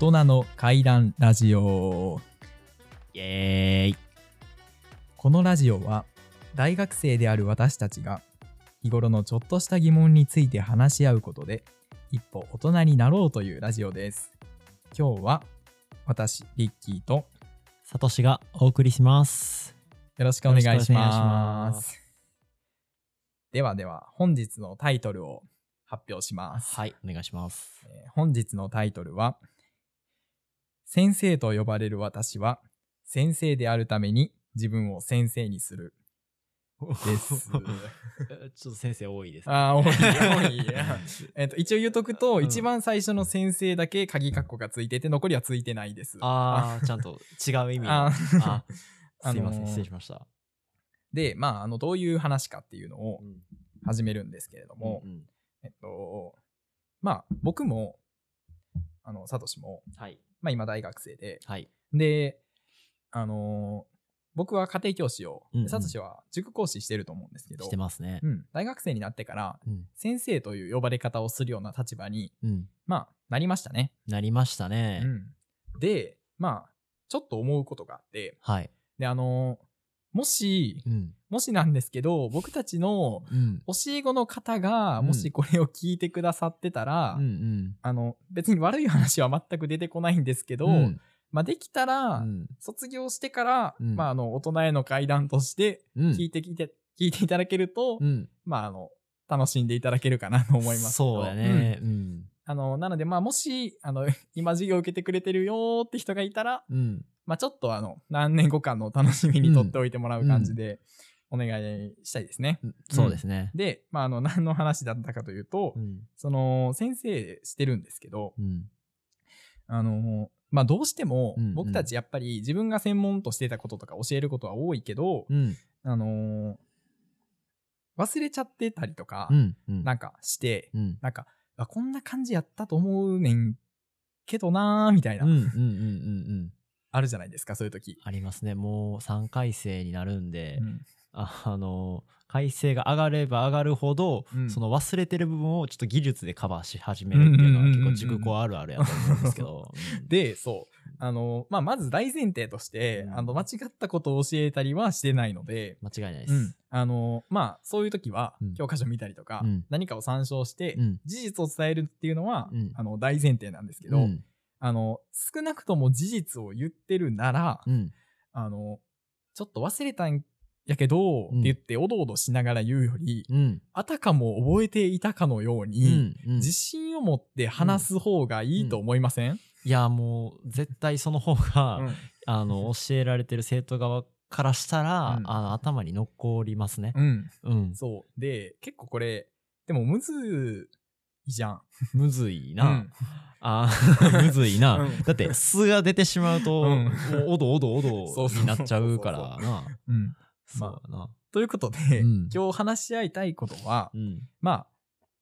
人の怪談ラジオ。イエーイ。このラジオは大学生である私たちが日頃のちょっとした疑問について話し合うことで一歩大人になろうというラジオです。今日は私リッキーとサトシがお送りします。よろしくお願いします。ではでは本日のタイトルを発表します、はい、お願いします。えー本日のタイトルは先生と呼ばれる私は先生であるために自分を先生にするです ちょっと先生多いですね。ああ、多い、多い。えっと、一応言うとくと、うん一番最初の先生だけ鍵括弧がついてて、残りはついてないです。あー、ちゃんと違う意味の。あああすいません、あのー失礼しました。で、まあ、あの、どういう話かっていうのをうん始めるんですけれども、うんうんえっと、まあ、僕も、あの、サトシも、はい、まあ、今大学生で、はい。で、あのー僕は家庭教師をうんう、んサトシは塾講師してると思うんですけど、してますねう。ん、大学生になってから、うん。先生という呼ばれ方をするような立場に、うん。まあ、なりましたね。なりましたね。うん、でまあちょっと思うことがあってはい。であのもしうん。もしなんですけど僕たちのうん。教え子の方がうんもしこれを聞いてくださってたら、うんうん。あの別に悪い話は全く出てこないんですけど、うんまあ、できたら、うん卒業してから、うんまあ、あの大人への階段としてうん聞いてきて、聞いていただけると、うん。まああの楽しんでいただけるかなと思いますそうやね。うん。あのなのでまあもしあの今授業受けてくれてるよーって人がいたらうん。まあ、ちょっとあの何年後かの楽しみにとっておいてもらう感じでお願いしたいですね。そうですね。で、まあ、あの何の話だったかというと、うん。その先生してるんですけど、うん。あのまあ、どうしてもうんうん僕たちやっぱり自分が専門としてたこととか教えることは多いけど、うん。あの忘れちゃってたりとか、うん。うん。なんかして、うん。なんかあこんな感じやったと思うねんけどなーみたいな、あるじゃないですかそういう時。ありますね。もう3回生になるんで、うんああの、改正が上がれば上がるほど、うんその忘れてる部分をちょっと技術でカバーし始めるっていうのは結構塾校あるあるやと思うんですけど。うんで、そう。あの、まあ、まず大前提として、うんあの、間違ったことを教えたりはしてないので、間違いないです。うん。あの、まあ、そういう時はうん、教科書見たりとか、うん何かを参照して、うん事実を伝えるっていうのは、うんあの、大前提なんですけど、うんあの、少なくとも事実を言ってるなら、うんあの、ちょっと忘れたんやけど、うんって言って、おどおどしながら言うより、うんあたかも覚えていたかのよううに、んうん自信を持って話す方がいいと思いません、いやもう絶対その方が、うんあの教えられてる生徒側からしたら、うんあの頭に残りますね。うん。うん。そう。で、結構これ、でもむずいじゃん。むずいな。うんあー むずいな。うんだって、素が出てしまうと、うんおどおどおどになっちゃうからな。うん。そうやな。ということで、うん今日話し合いたいことは、うん。まあ、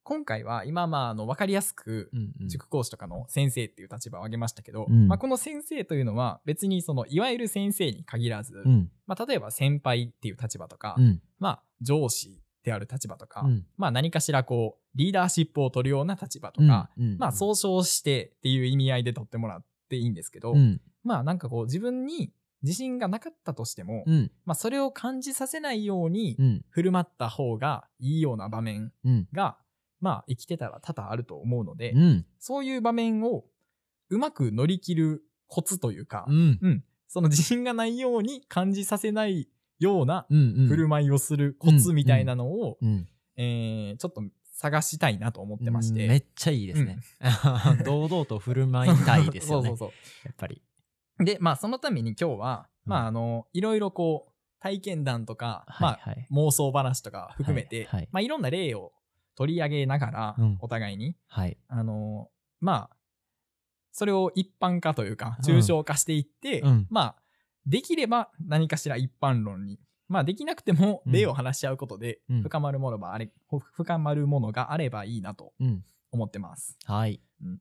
今回は今、まあ、あの、わかりやすく、塾講師とかの先生っていう立場を挙げましたけど、うんまあ、この先生というのは別にその、いわゆる先生に限らず、うん。まあ、例えば先輩っていう立場とか、うん。まあ、上司である立場とか、うんまあ、何かしらこう、リーダーシップを取るような立場とか、うんまあ、総称してっていう意味合いで取ってもらっていいんですけど、うん。まあなんかこう自分に自信がなかったとしても、うん。まあそれを感じさせないようにうん。振る舞った方がいいような場面うん。が、まあ生きてたら多々あると思うので、うん。そういう場面をうまく乗り切るコツというか、うん。うん、その自信がないように感じさせないようなうん。振る舞いをするコツみたいなのを、うん。えーちょっと探したいなと思ってまして。めっちゃいいですね。堂々と振る舞いたいですよね。そうそうそう。やっぱり。で、まあ、そのために今日は、うんまあ、あの、いろいろこう、体験談とか、まあ、はいはい。妄想話とか含めて、はいはいまあ、いろんな例を取り上げながら、うんお互いに、はい。あの、まあ、それを一般化というか、うん抽象化していって、うんまあ、できれば何かしら一般論に、まあ、できなくてもうん例を話し合うことで、うん深まるものがあれ、ほ深まるものがあればいいなとうん。思ってます。はい。うん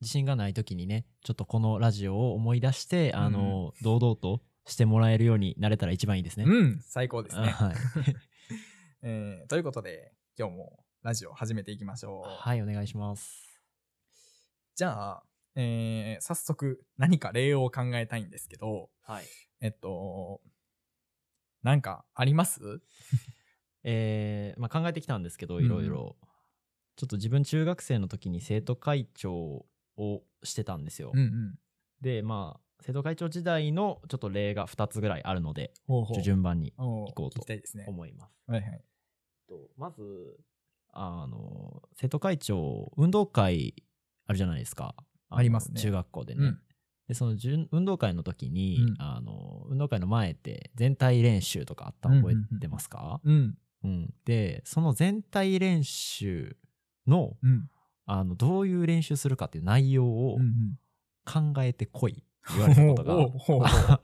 自信がない時にね、ちょっとこのラジオを思い出して、あの、堂々としてもらえるようになれたら一番いいですね。うん、最高ですね。はい。えーということで、今日もラジオ始めていきましょう。はい、お願いします。じゃあ、えー早速何か例を考えたいんですけど、はい。えっと、なんかあります？えーまあ、考えてきたんですけど、うんいろいろ。ちょっと自分中学生の時に生徒会長をしてたんですよ。うんうん。で、まあ、生徒会長時代のちょっと例が2つぐらいあるので、ほうほう順番にお行こうと聞きたいですね。思います。はいはい。とまず、あの、生徒会長、運動会あるじゃないですか。のありますね中学校でね。うんで、その順運動会の時に、うんあの、運動会の前って全体練習とかあったの覚えてますか、うん。うんで、その全体練習の、うん。あの、どういう練習するかっていう内容を。考えてこいって言われたことが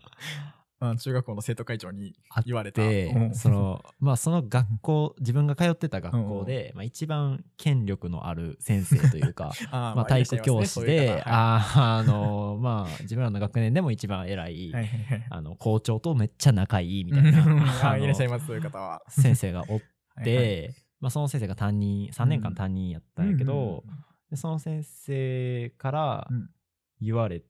ああ中学校の生徒会長に言われた。てうん、その、まあその学校、自分が通ってた学校で、まあ一番権力のある先生というか、まあ体育教師で、ああーあの、まあ自分らの学年でも一番偉い。あの、校長とめっちゃ仲いいみたいな、いらっしゃいます、そういう方は。先生がおっはいはい、て、まあその先生が担任、3年間担任やったんやけど、うん。でその先生からうん。言われ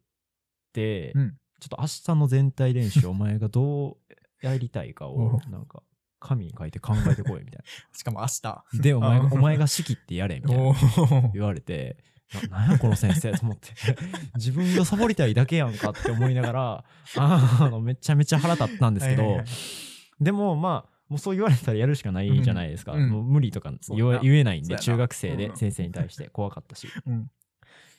て、うんちょっと明日の全体練習お前がどうやりたいかをおなんか紙に書いて考えてこいみたい しかも明日。な。でお前がお前が仕切ってやれみたいおなー。言われてななんやこの先生と思って。自分がサボりたいだけやんかって思いながらあのめちゃめちゃ腹立ったんですけど、でもまあもうそう言われたらやるしかないじゃないですか、うん。うん。もう無理とか言えないんで中学生うん。で先生に対して怖かったし、うん。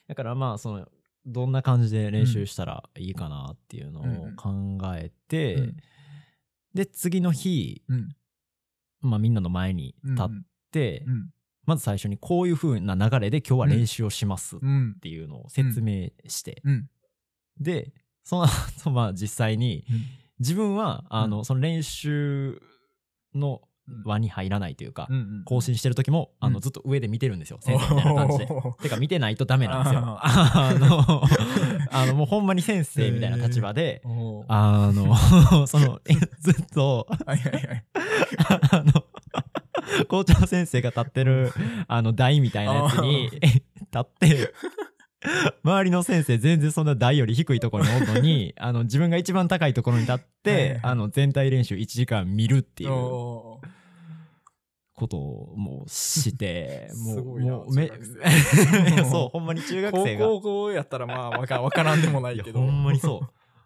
だからまあそのどんな感じで練習したらいいかなっていうのうんを考えて、うん。で次の日、うん。まあ、みんなの前に立って、うんまず最初にこういう風な流れで今日は練習をしますっうん。ていうのを説明して、うん。でその後まあ実際に自分はあの、その練習の輪に入らないというか、うんうん更新してる時も、あのうんずっと上で見てるんですよ先生みたいな感じで。てか見てないとダメなんですよ。ああの、あのもうほんまに先生みたいな立場で、あの、その、えずっと。あの、校長先生が立ってる、あの、台みたいなやつに立って、周りの先生全然そんな台より低いところにおるのに、あの、自分が一番高いところに立っはいてはい、あの、全体練習1時間見るっていうことをもうして、もう、もうめ、そう、ほんまに中学高生が。校校やったらまあわかわからんでもないけど。ほんまにそ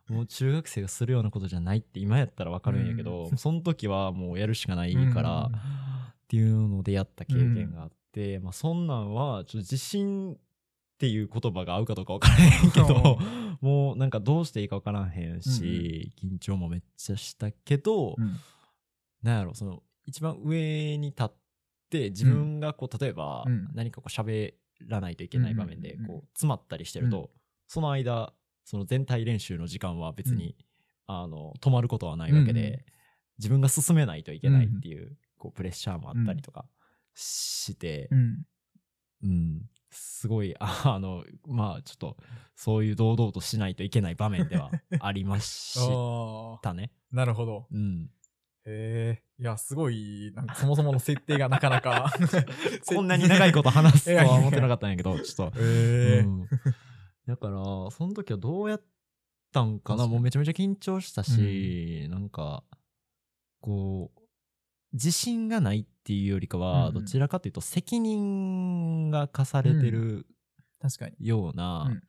う。もう中学生がするようなことじゃないって今やったらわかるんやけど、その時はもうやるしかないから、うん。っていうのでやった経験があって、まあそんなんはちょっと自信っていう言葉が合うかどうかわからへんけど、もうなんかどうしていいかわからへんし、緊張もめっちゃしたけど、うん。なんやろ、その一番上に立って自分がこう例えばうん。何かこう喋らないといけない場面でこう詰まったりしてると、その間その全体練習の時間は別に、あの止まることはないわけで、自分が進めないといけないっていう,、こうプレッシャーもあったりとかして、うん。うん。すごいあ あのまあちょっとそういう堂々としないといけない場面ではありましあたね。あ、なるほど。うん、へえ。いや、すごい、なんかそもそもの設定がなかなか。こんなに長いこと話すとは思ってなかったんやけどちょっと。へ え。うん。だからその時はどうやったんかな？もうめちゃめちゃ緊張したし、なんかこう自信がないっていうよりかは、うんうん。どちらかというと責任が課されてる確かに。ようなうん。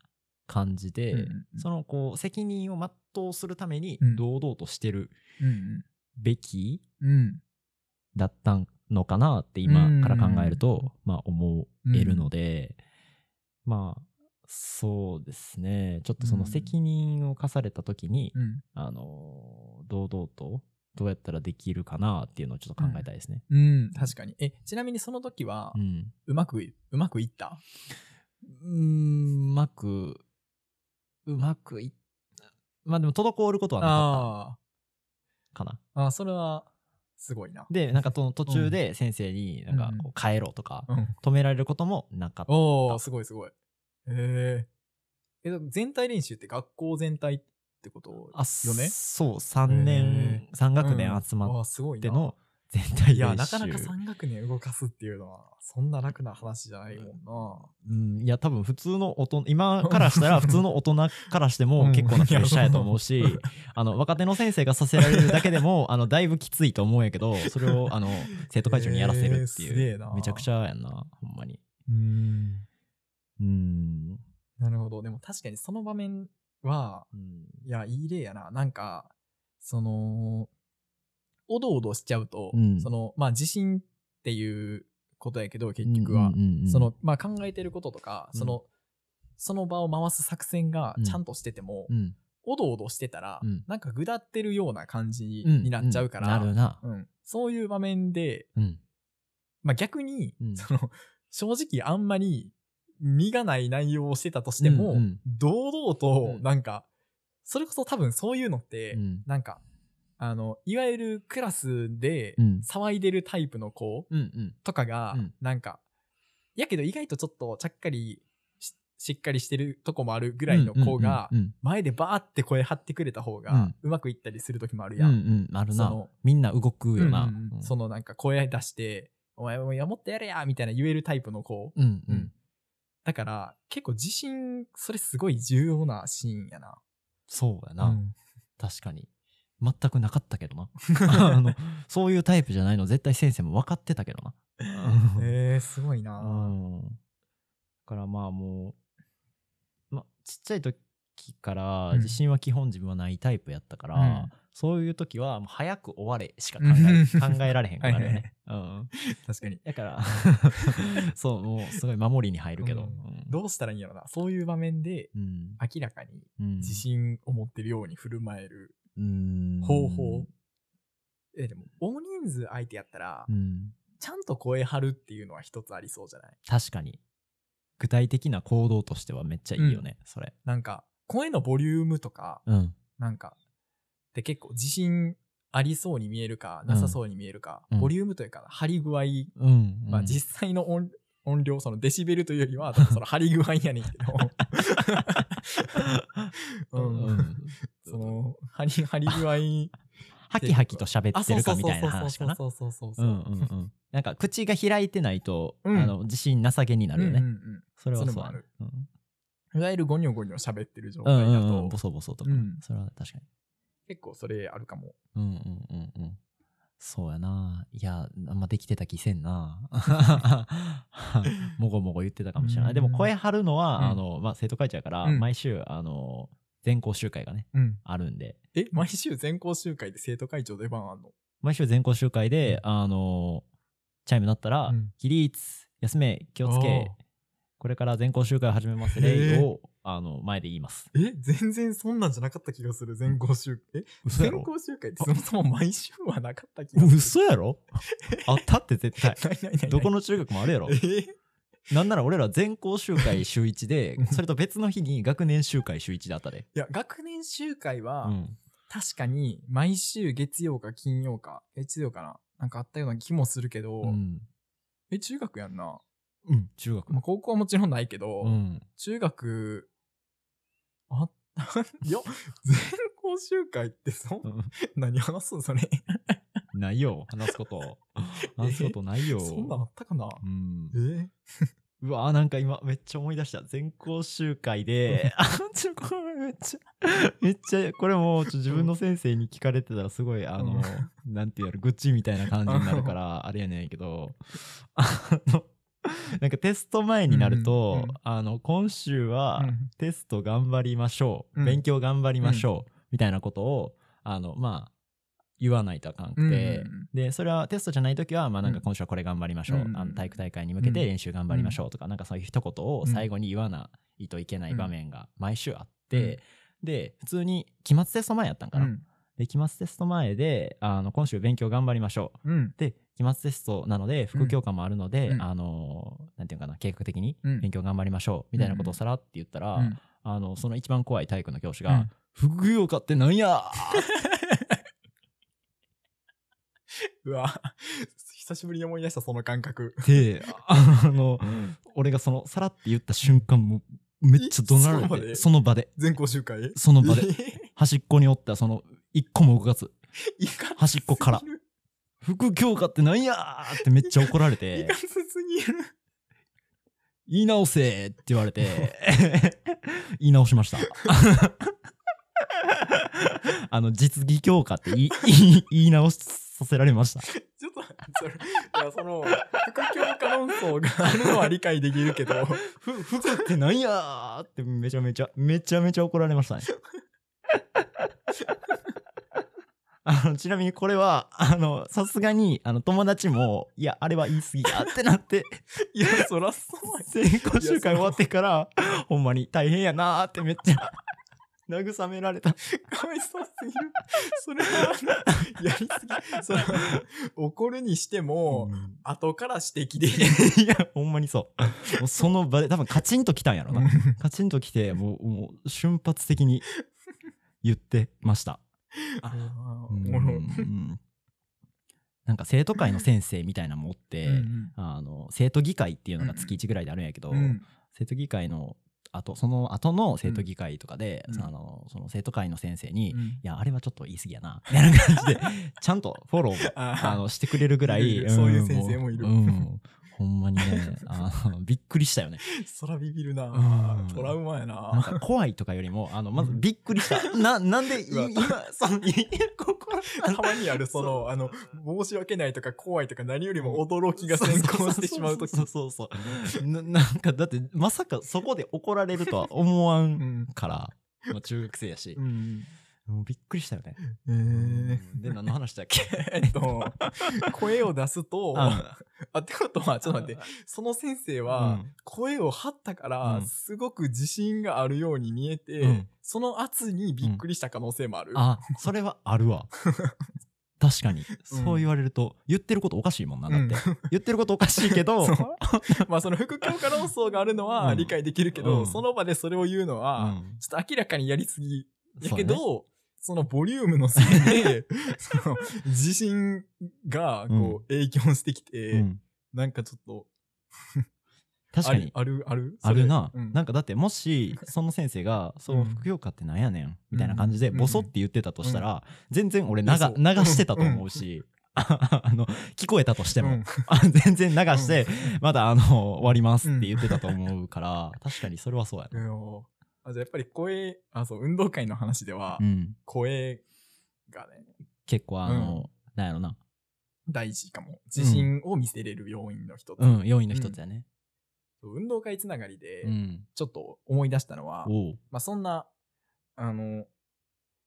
感じで、うんうんうん。そのこう責任を全うするためにうん。堂々としてるうんべきうん。うん。だったのかなって今から考えると、まあ思えるので、まあそうですねちょっとその責任を課された時に、うん。あの堂々とどうやったらできるかなっていうのをちょっと考えたいですね。うん、確かに。え、ちなみにその時はう、ん、うまくい、うまくいった？うーんうまくうまくいまあでも滞ることはなかあったかな。あ。それは、すごいな。でなんかその途中で先生になんかうんこう帰ろうとかうん。止められることもなかった。おおすごいすごい。へえ。え、でも全体練習って学校全体ってことあよね？そう3年3学年集まっあすごいなてのいや、なかなか3学年動かすっていうのは、そんな楽な話じゃないもんな。うん、いや多分普通の大人今からしたら普通の大人からして うんも結構なプレッシャーやと思うし、あの若手の先生がさせられるだけでもあのだいぶきついと思うんやけど それをあの生徒会長にやらせるっていう、えなめちゃくちゃやんなほんまにうん。うん、なるほど。でも確かにその場面は、うんいや、いい例やな。なんか、その、おどおどしちゃうと、うん。その、まあ、自信っていうことやけど、結局は、うんうんうんその、まあ、考えてることとか、うん。その、その場を回す作戦がうん。ちゃんとしてても、うん。おどおどしてたら、うん。なんかぐだってるような感じうん。になっちゃうから、なるな、うん。そういう場面で、うん。まあ、逆に、うん。その、正直あんまり身がない内容をしてたとしても、うんうん。堂々とう、ん。なんか、それこそ多分そういうのって、うん。なんか、あの、いわゆるクラスでうん。騒いでるタイプの子うんうん。とかが、うん。なんか、やけど意外とちょっとちゃっかりししっかりしてるとこもあるぐらいの子が、前でバーって声張ってくれた方がうまくいったりする時もあるや。うんうん。んあるな。みんな動くよな、うんうんうん。そのなんか声出して、お前もやもっとやれやみたいな言えるタイプの子。うんううんん。だから、結構自信、それすごい重要なシーンやな。そうやな、うん。確かに全くなかったけどな。あのそういうタイプじゃないの。絶対先生も分かってたけどな。えー、すごいな。うん。だからまあもう、ま、ちっちゃい時からうん。自信は基本自分はないタイプやったから、うん。そういう時はもう早く終われしか考え考えられへんくなるよね。うん。確かに。だから そうもうすごい守りに入るけど、うん。うん。どうしたらいいんやろな。そういう場面でうん。明らかにうん。自信を持ってるように振る舞えるうん方法。え、でも、大人数相手やったらう、ん。ちゃんと声張るっていうのは一つありそうじゃない？確かに。具体的な行動としてはめっちゃいいよね、それ。なんか、声のボリュームとか、うん。なんか、で結構自信ありそうに見えるか、なさそうに見えるか、うん。ボリュームというか、張り具合、うんまあうん実際の音音量、そのデシベルというよりは、その張り具合やねんけど、うんその、張り、張り具合、ハキハキと喋あ、ってるかみたいな話かな。そうそうそううそう。んうんうん。なんか口が開いてないと、うんあの自信なさげになるよね。うんうんうんそれはそうあるうんいわゆるゴニョゴニョ喋ってる状う態だんうんうん。ボと、ソボソとか。うんそれは確か結構それあるかも。に。うんうんうんうん。そうやな。いや、あんまできてた気せんな。もごもご言ってたかもしれない。うんでも声張るのは、うん。あの、まあ、生徒会長やから、うん。毎週、あの、全校集会がね、うん。あるんで、え、毎週全校集会で生徒会長出番あんの？毎週全校集会で、あの、チャイム鳴ったら、うん。起立、休め、気をつけ、これから全校集会を始めます礼を、あの、前で言います。え、全然そんなんじゃなかった気がする、全校集会。え、嘘やろ？全校集会ってそもそも毎週はなかった気がする。嘘やろ？あったって絶対。どこの中学もあるやろ？え？なんなら俺ら全校集会週1で、それと別の日に学年集会週1であったで。いや、学年集会は、うん。確かに毎週月曜か金曜か、月曜かな？なんかあったような気もするけど、うん。え、中学やんな。うん。中学まあ、。高校はもちろんないけど、うん。中学、あった、いや、全校集会ってそん、何話すんそれ。ないよ。話すこと。話すことないよ。そんなんあったかな？うん。え うわなんか今めっちゃ思い出した。全校集会で、あ、ちょ、これめっちゃ、めっちゃ、これもう自分の先生に聞かれてたらすごい、あの、なんていうの、愚痴みたいな感じになるから、あれやねんけど、あの、なんかテスト前になると、うんうんあの、今週はうん。テスト頑張りましょう、うん。勉強頑張りましょう、みたいなことを、あの、まあ、言わないとあかんくて、うんうんうん。で、それはテストじゃないときは、まあなんかうん今週はこれ頑張りましょう、うん。うんあの体育大会に向けて練習頑張りましょうとか、なんかそういう一言を最後に言わないといけない場面が毎週あって、で、普通に期末テスト前やったんかな。うん。で、期末テスト前で、あの、今週勉強頑張りましょう。うん。で、期末テストなので、副教科もあるので、うん。あの、なんていうかな、計画的にうん。勉強頑張りましょう、みたいなことをさらって言ったら、うん。あの、その一番怖い体育の教師がうん、副教科ってなんや？うわ、久しぶりに思い出した、その感覚。で、あの、俺がその、さらって言った瞬間、もう、めっちゃ怒鳴られて、その場で。全校集会？その場で、え？端っこにおった、その、一個も動かず、端っこから副教科ってなんやーってめっちゃ怒られいてか、つすぎる。言い直せって言われて、言い直しました。あの、実技教科って言い言い 言い直させられました。ちょっと、それ、いや、その、副教科論争があるのは理解できるけど、ふ、服ってなんやーってめちゃめちゃ、めちゃめちゃ怒られましたね。あの、ちなみにこれは、あの、さすがに、あの、友達も、いや、あれは言い過ぎだってなって、いや、そらそうや。成功集会終わってから、ほんまに大変やなーってめっちゃ、慰められた。かわいそうすぎる。それは、やりすぎ。その、怒るにしても、後から指摘で。いや、ほんまにそう。もうその場で、多分カチンときたんやろな。カチンときて、もう、もう瞬発的に言ってました。おうん。もろ。うん。なんか生徒会の先生みたいなのもおって、うんあの生徒議会っていうのが月1ぐらいであるんやけど、うん。生徒議会の後その後の生徒議会とかで、うん。そのその生徒会の先生に、いうん。やあれはちょっと言い過ぎやなみたいな感じでちゃんとフォローも あのしてくれるぐらいそういう先生もいる。うんほんまにね あのびっくりしたよね。そらビビるな。うん。トラウマやな。んなか怖いとかよりもあのまずびっくりした。ななんで今そのいここ。たまにあるその、あの、申し訳ないとか怖いとか何よりも驚きが先行してしまうとき。そうそうそうななんかだってまさかそこで怒られるとは思わうんん。から、まあ、中学生やし。う、ん。もうびっくりしたよね、えー。で何の話だっけ？えっと、声を出すと、ああ、ってことは、ちょっと待って、その先生はうん、声を張ったかうら、ん。すごく自信があるように見えて、うん。その圧にびっくりした可能性もある。あそれはあるわ。確かに、そう言われると言ってることおかしいもんなだって、言ってることおかしいけど まあその副教科論争があるのはうん。理解できるけど、うん。その場でそれを言うのは、うん。ちょっと明らかにやりすぎ。やけど、そのボリュームのせいで、その自信がこう影響してきて、うん。なんかちょっと、確かに。ある、ある、あるな、うん。なんかだってもしその先生が「そううん副教科ってなんやねん」みたいな感じでうんボソって言ってたとしたら、全然俺流流してたと思うし、あの聞こえたとしても、全然流して、まだあの終わりますって言ってたと思うから、確かにそれはそうやな。うんあじゃあやっぱり声、あ、そう、運動会の話ではう、ん、声がね、結構あの、なんやろな、大事かも。自信を見せれる要因の一つ。うん、要因の一つやね。運動会つながりでう、ん。ちょっと思い出したのは、おう。まあそんな、あの、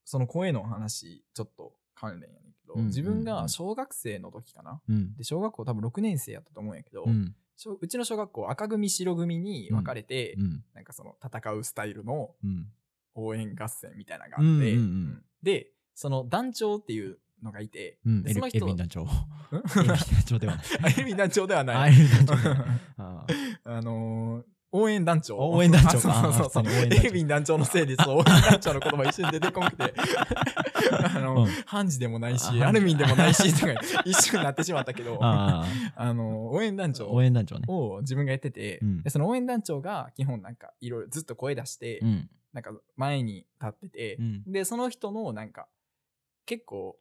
その声の話、ちょっと関連やねんけど、うん自分が小学生の時かな。うん。で、小学校多分6年生やったと思うんやけど、うん。小うちの小学校赤組白組に分かれて、うん。なんかその戦うスタイルのうん。応援合戦みたいなのがあって、うんうんうんで、その団長っていうのがいて、うん。その人。エん？ルヴィン団長ではない。あエルヴィン団長ではあ、ない。エルヴィン団長ではない。ああのー応援団長。応援団長あ そうそうそうエルヴィン団長のせいで、そう、応援団長の言葉一瞬出てこんくて。あの、うんハンジでもないし、あアルミンでもないし、とか一瞬なってしまったけど、ああの、応援団あ、長応援団長ね。を自分がやってて、うその応援団長が基本なんかいろいろずっと声出して、うん。なんか前に立ってて、うん。で、その人のなんか、結構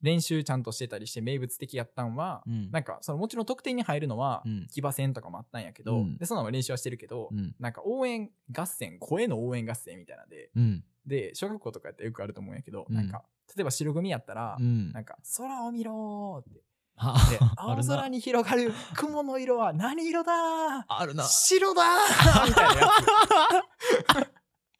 練習ちゃんとしてたりして名物的やったんは、うん。なんかそのもちろん得点に入るのはうん。騎馬戦とかもあったんやけど、うん。でそのまま練習はしてるけど、うん。なんか応援合戦声の応援合戦みたいなので。うん。で小学校とかやってよくあると思うんやけど、うん。なんか例えば白組やったら、うん。なんか空を見ろーって。で青空に広がる雲の色は何色だー。あるな。白だーみたいなや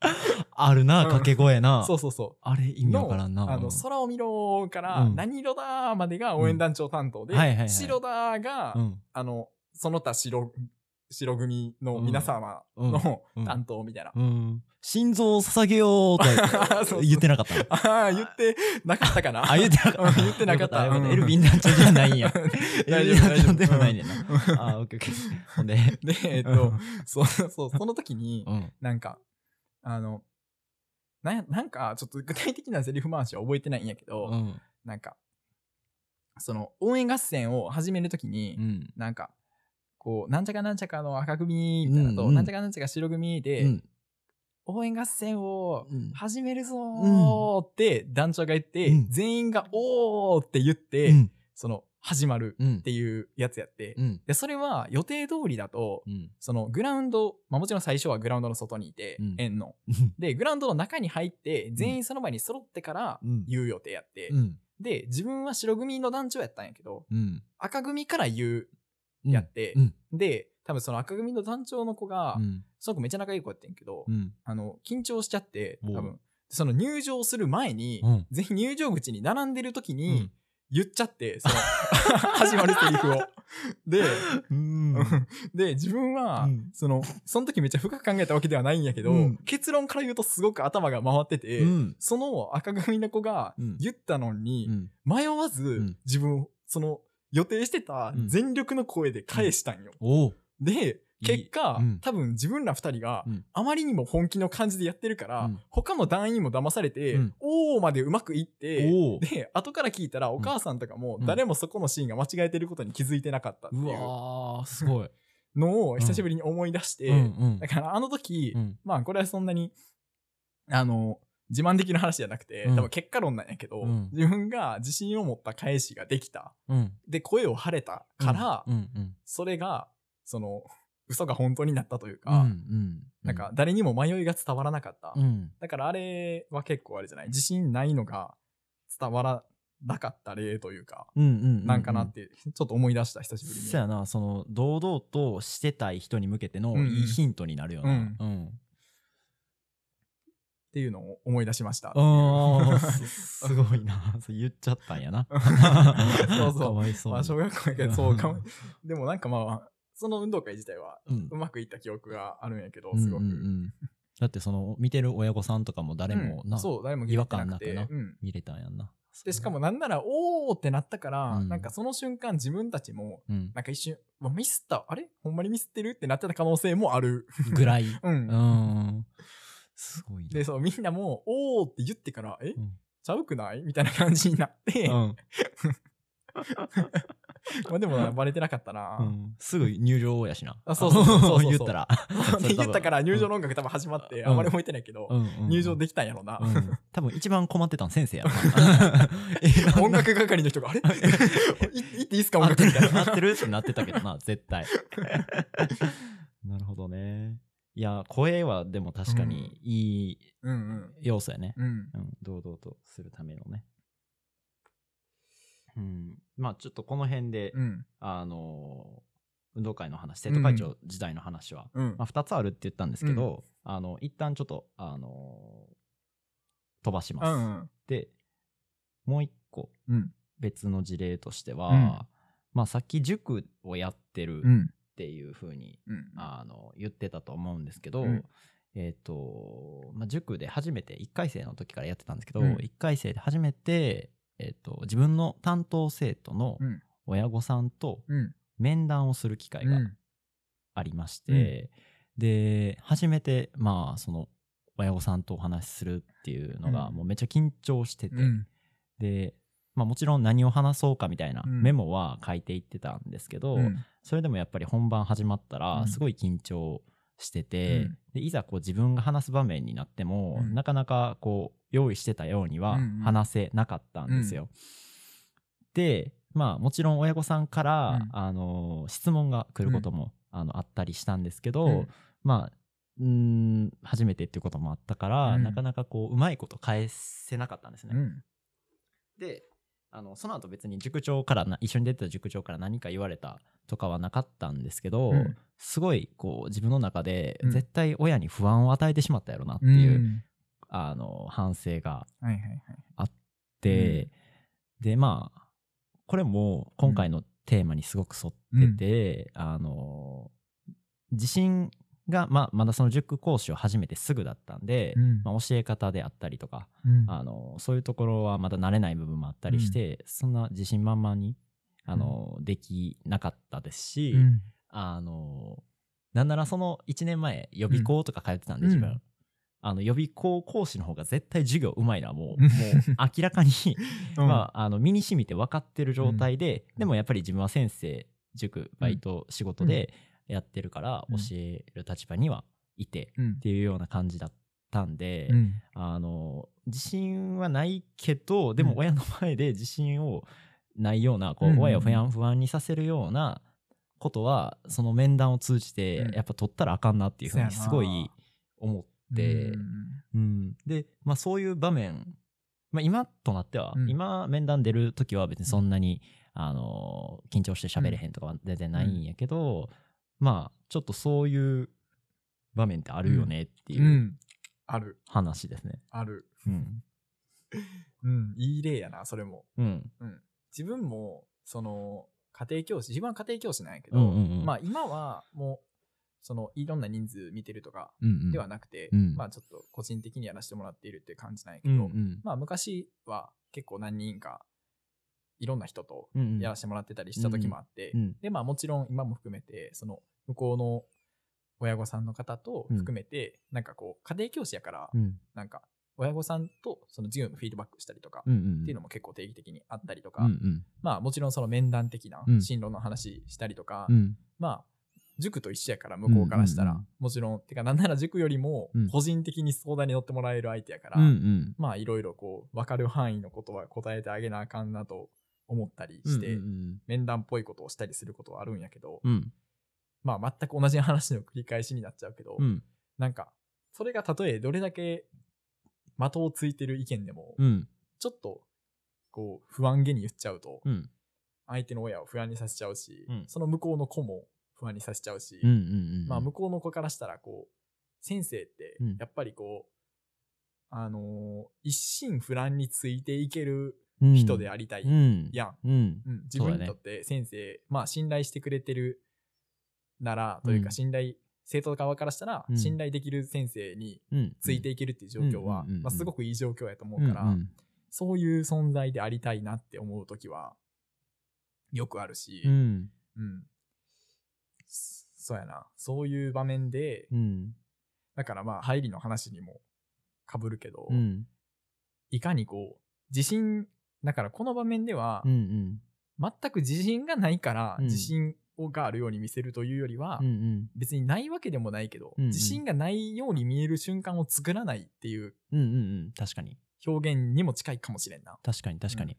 あるな、うん掛け声なつ。そうそうそうあれ意味わからんな。あの空を見ろからうん何色だーまでが応援団長担当で、白だーが、うん。あのその他白白組の皆様のうん担当みたいな。うん。心臓を捧げようと 言ってなかった。ああ、言ってなかったかな？あ、言ってなかった。うん言ってなかったエルヴィン団長じゃないん や。エ大ルヴィン団長ではないねんな。あ、オッケーオッケー。ほんで。で、えっと、そうそう、その時に、うん。なんか、あの、なんやなんか、ちょっと具体的なセリフ回しは覚えてないんやけど、うん。なんか、その、応援合戦を始める時に、うん。なんか、こう、なんちゃかなんちゃかの赤組みたいなのと、うん。うんなんちゃかなんちゃか白組で、うん。応援合戦をうん。始めるぞーって団長が言って、うん。全員がおーって言って、うん。その始まるうん。っていうやつやって、うん。でそれは予定通りだとうん。そのグラウンド、まあ、もちろん最初はグラウンドの外にいて、うん。円の。でグラウンドの中に入って全員その場に揃ってからうん。言う予定やって、うん。で自分は白組の団長やったんやけどうん。赤組から言うやって、うん。で多分その赤組の団長の子が、うん。その子めっちゃ仲いい子やってんけど、うん。あの緊張しちゃって多分。その入場する前に、うん。全員入場口に並んでる時うにん言っちゃって、その始まるセリフを。で、うん。で、自分は、うん。その、その時めっちゃ深く考えたわけではないんやけど、うん。結論から言うとすごく頭が回ってて、うん。その赤組の子がうん。言ったのに、うん。迷わず、ん。自分、その、予定してたうん。全力の声で返したんよ。で、結果、うん。多分自分ら二人がうん。あまりにも本気の感じでやってるから、うん。他の団員も騙されて、うん。おーまでうまくいって、おうで、後から聞いたらお母さんとかもうん。誰もそこのシーンが間違えてることに気づいてなかったっていううわーすごい。のを久しぶりに思い出して、うん。うん。だからあの時、うん。まあこれはそんなに、あの、自慢できる話じゃなくて、うん。多分結果論なんやけど、うん。自分が自信を持った返しができた。うん。で、声を張れたから、うん。うん。それが、その、嘘が本当になったといううんか、うん。なんか誰にも迷いが伝わらなかった。うん。だからあれは結構あれじゃない？自信ないのが伝わらなかった例というか、うんうんなんかなってちょっと思い出した久しぶりに。そやなその堂々としてたい人に向けてのうんうん。いいヒントになるよな。うん。うん。っていうのを思い出しました。すすごいな。そう言っちゃったんやな。そうそう。かわいそうに。まあ小学校やけど、そうかも。でもなんかまあ、その運動会自体はうん。うまくいった記憶があるんやけど、うんすごく。うん。うんだってその見てる親御さんとかも誰もなうん。そう、誰も違和感なくなうん。見れたんやんな。で、しかもなんなら、おーってなったから、うん。なんかその瞬間自分たちも、うん。なんか一瞬、ミスった、あれ？ほんまにミスってる？ってなってた可能性もある。ぐらい。うん。うん。すごいな。で、そう、みんなも、おーって言ってから、え、うん。ちゃうくない？みたいな感じになって、うん まあでもなバレてなかったな。うん。すぐ入場やしな。あそうそうそうそう 言ったら。で言ったから入場の音楽多分始まって、うんあまり覚えてないけど、入場できたんやろな。うん。多分一番困ってたの先生やろな。音楽係の人が、あれ？い行っていいですか音楽みたいな。合ってる？ってなってたけどな絶対。なるほどね。いや声はでも確かにいいうん要素やね、うん。うん。うん、堂々とするためのね。うんまあちょっとこの辺で、うん。あの運動会の話生徒会長時代の話は、うんまあ、2つあるって言ったんですけど、あの一旦ちょっと、あの飛ばします、うん。でもう一個うん。別の事例としては、うんまあ、さっき塾をやってるうん。っていうふうに、うん。あの言ってたと思うんですけど、うんえっ、と、まあ、塾で初めて1回生の時からやってたんですけど、うん1回生で初めて、えっと自分の担当生徒のうん。親御さんとうん。面談をする機会がうん。ありまして、で初めてまあその親御さんとお話しするっていうのがうんもうめっちゃ緊張してて、うん。で、まあ、もちろん何を話そうかみたいなうんメモは書いていってたんですけど、うん。それでもやっぱり本番始まったうんらすごい緊張してて、うんでいざこう自分が話す場面になっても、うんなかなかこう用意してたようにはうんうん話せなかったんですよ。でまあもちろん親御さんから、うんあの質問が来ることも、あのあったりしたんですけど、うんまあうーん初めてっていうこともあったから、うんなかなかこううまいこと返せなかったんですね。うん。であのその後別に塾長からな一緒に出てた塾長から何か言われたとかはなかったんですけど、うんすごいこう自分の中でうん絶対親に不安を与えてしまったやろなってういう、ん。あの反省がはいはいはい。で、でまあこれも今回のテーマにすごく沿ってて、あの自信が、まあ、まだその塾講師を始めてすぐだったんで、うん。まあ、教え方であったりとかうん。あのそういうところはまだ慣れない部分もあったりして、そんな自信満々にあの、できなかったですし、うん。あのなんならその1年前予備校とか通ってたんで、うん。自分。あの予備校講師の方が絶対授業うまいのはもううん もう明らかに、うん。まあ、あの身に染みて分かってる状態で、うん。でもやっぱり自分は先生塾バイト仕事でやってるからうん。教える立場にはいてうん。っていうような感じだったんで、うん。あの自信はないけどでも親の前で自信をないようなこうんうん。うんう親を不安不安にさせるようなことはその面談を通じてうん。やっぱ取ったらあかんなっていうふうにすごい思って、うん。うん、で、まあ、そういう場面、まあ、今となっては、うん。今面談出る時は別にそんなに、あの緊張して喋れへんとかは全然ないんやけど、まあちょっとそういう場面ってあるよねっていう話ですね。ある。うん。うん。いい例やなそれも。うん。自分もその家庭教師自分は家庭教師なんやけど、うんうんうん。まあ今はもうそのいろんな人数見てるとかうんうん。ではなくて、うん。まあちょっと個人的にやらせてもらっているっていう感じなんやけど、うんうん。まあ昔は結構何人かいろんな人とうんうん。やらせてもらってたりした時もあって、うんでまあもちろん今も含めてその向こうの親御さんの方と含めて、なんかこう家庭教師やから、うん。なんか親御さんとその授業のフィードバックしたりとか、うんうん。っていうのも結構定期的にあったりとか、うんうん。まあもちろんその面談的なうん。進路の話したりとか、うん。まあ塾と一緒やから向こうからしたら、うんうんうん。もちろん。てかなんなら塾よりもうん。個人的に相談に乗ってもらえる相手やから、うんうん。まあいろいろこう分かる範囲のことは答えてあげなあかんなと思ったりして、うん面談っぽいことをしたりすることはあるんやけど、うんうん。まあ全く同じ話の繰り返しになっちゃうけど、うん。なんかそれがたとえどれだけ的をついてる意見でも、うん。ちょっとこう不安げに言っちゃうと、うん。相手の親を不安にさせちゃうし、うん。その向こうの子も不安にさせちゃうし、うんうんまあ向こうの子からしたらこう先生ってうん。やっぱりこう、あのー一心不乱についていけるうん。人でありたいうん。やん、うん。うん。自分にとって先生、まあ信頼してくれてるならといううん。か信頼、生徒側からしたらうん。信頼できる先生にうんついていけるっていう状況は、うんうんうんうん。まあ、すごくいい状況やと思うから、うんうん。そういう存在でありたいなって思う時はよくあるし、うん。うん。そそうやな。そういう場面で、うん。だからまあ、入りの話にもかぶるけど、うん。いかにこう、自信、だからこの場面では、うんうん。全く自信がないから、うん。自信をがあるように見せるというよりは、うんうん。別にないわけでもないけど、うんうん。自信がないように見える瞬間を作らないっていううんうんうん。確かに。表現にも近いかもしれんな。確かに確かに、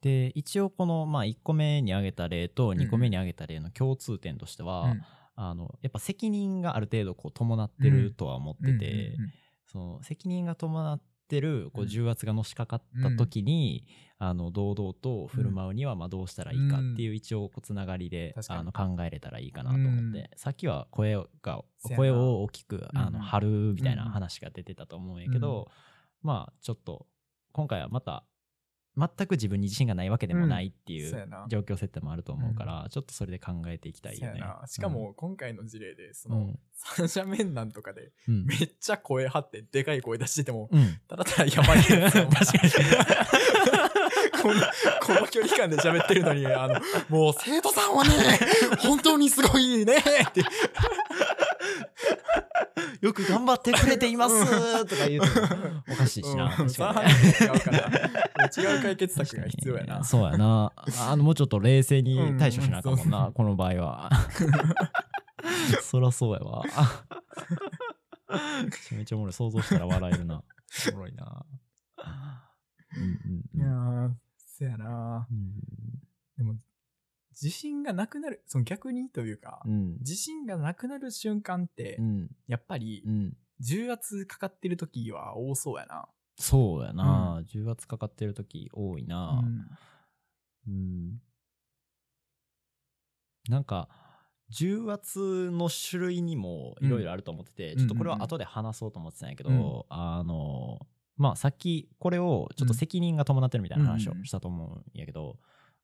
で一応この、まあ、1個目に挙げた例と2個目に挙げた例の共通点としては、うんあのやっぱ責任がある程度こう伴ってるとは思ってて、うんうんうんその責任が伴ってるこううん。重圧がのしかかった時に、あの堂々と振る舞うにはまあどうしたらいいかっていう一応こうつながりで、あの考えれたらいいかなと思って、さっきは声が声を大きくあうんうん。の張るみたいな話が出てたと思うんやけど、まあちょっと今回はまた全く自分に自信がないわけでもないっていう状況設定もあると思うから、ちょっとそれで考えていきたいよね。しかも今回の事例で、その、うん。三者面談とかで、うん。めっちゃ声張って、でかい声出してても、うん。ただただやばい確かにこの、この距離感で喋ってるのに、あの、もう生徒さんはね、本当にすごいねって、よく頑張ってくれています とか言うとおかしいしな。うん違うから、違う解決策が必要やな。そうやな。あの、もうちょっと冷静に対処しなあかんもんうんな、この場合は。そらそうやわ。めちゃめちゃおもろい。想像したら笑えるな。おもろいな。うんいやうんー、そやな。うんでも、自信がなくなる、その逆にというか、うん。自信がなくなる瞬間って、うん。やっぱりう、ん。重圧かかってる時は多そうやな。そうやな。重圧かかってる時多いな。うん。うん。なんか重圧の種類にもいろいろあると思ってて、うん。ちょっとこれは後で話そうと思ってたんやけど、あのまあさっきこれをちょっと責任が伴ってるみたいな話をしたと思うんやけど、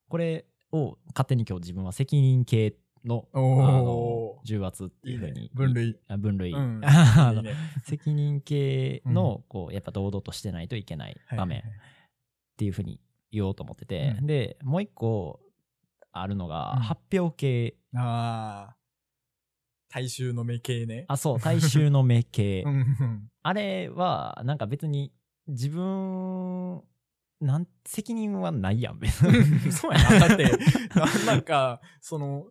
これを勝手に今日自分は責任系のあの重圧っていうふうにいいね。分類。あ分類、うん。あ のいいね。責任系のこうやっぱ堂々としてないといけない場面、はいっていうふうに言おうと思ってて、うん。でもう一個あるのがうん。発表系、ああ。大衆の目系ね。あそう大衆の目系。うん。うん。あれはなんか別に自分なん責任はないやん別に そうやな。だって、な なんか、その、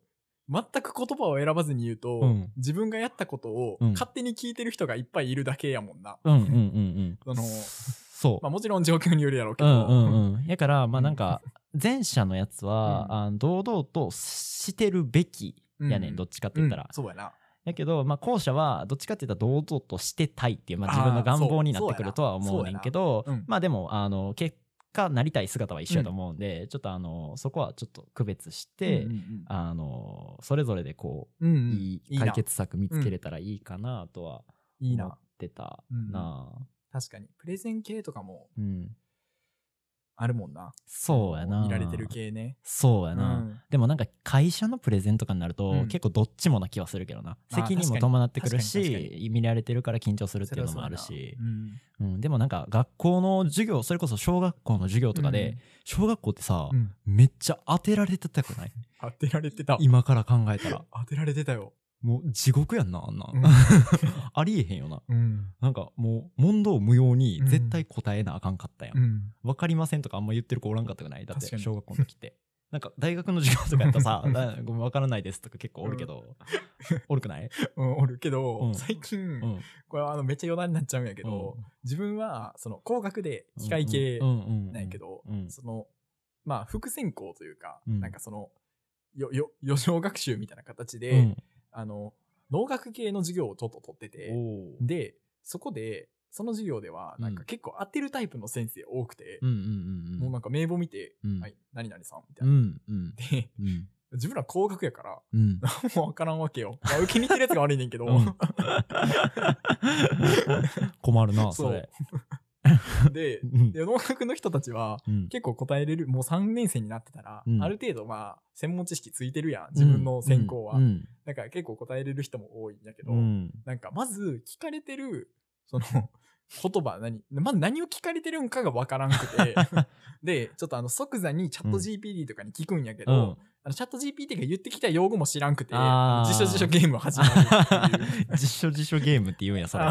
全く言葉を選ばずに言うと、うん。自分がやったことをうん。勝手に聞いてる人がいっぱいいるだけやもんな。うんうんうんうん。そのそう、まあもちろん状況によるやろうけうど。んうんうん。やからまあなんか前者のやつは、うん。あの堂々としてるべきやねん、うん。どっちかって言ったら、うん。そうやな。やけど、まあ、後者はどっちかって言ったら堂々としてたいっていう、まあ、自分の願望になってくるとは思うねんけどまあでもあの結果なりたい姿は一緒やと思うんで、ちょっとあのそこはちょっと区別して、うんうんあのそれぞれでこう、うんうん。いいいいな。解決策見つけれたらいいかなとは思っいいな。てたうん。な、確かに。プレゼン系とかもうんあるもんな。そうやな。見られてる系ね。そうやな、うん。でもなんか会社のプレゼンとかになると、うん。結構どっちもな気はするけどな。まあ責任も伴ってくるし見られてるから緊張するっていうのもあるし。そうやな。うん、でもなんか学校の授業それこそ小学校の授業とかで、小学校ってさ、うんうん。めっちゃ当てられてたくない？当てられてた。今から考えたら。当てられてたよもう地獄やんなあんな。ん、うん。ありえへんよな。うん。なんかもう問答無用にうん。絶対答えなあかんかったやん、うん。わかりませんとかあんま言ってる子おらんかったくないだって小学校の時って。なんか大学の授業とかやったらさ なごめんわからないですとか結構おるけど、おるくない？うんおるけど、うん。最近、うん。これはあのめっちゃ余談になっちゃうんやけど、自分はその工学で機械系なんやけど、うん。そのまあ副専攻というか、うん。なんかそのよよ余剰学習みたいな形で、うんあの農学系の授業をちょっと取っててでそこでその授業ではなんかうん結構当てるタイプの先生多くて、うんうんうんうん。もうなんか名簿見て「うん。はい何々さん」みたいな。うんうん。でうん。自分ら工学やからうん。何もわからんわけよ。まあ、受けに行ってるやつが悪いねんけど、うん。困るなそれでうん。で農学の人たちはうん。結構答えれるもう3年生になってたら、うん。ある程度まあ専門知識ついてるやん自分の専攻は、うん。だから結構答えれる人も多いんだけど、うん。なんかまず聞かれてるその言葉何まず何を聞かれてるんかがわからんくて。でちょっとあの即座にチャット GPT とかに聞くんやけど、うんあのチャット GPT が言ってきた用語も知らんくて辞書辞書ゲーム始まるっていう。実証実証ゲームって言うんやそれ。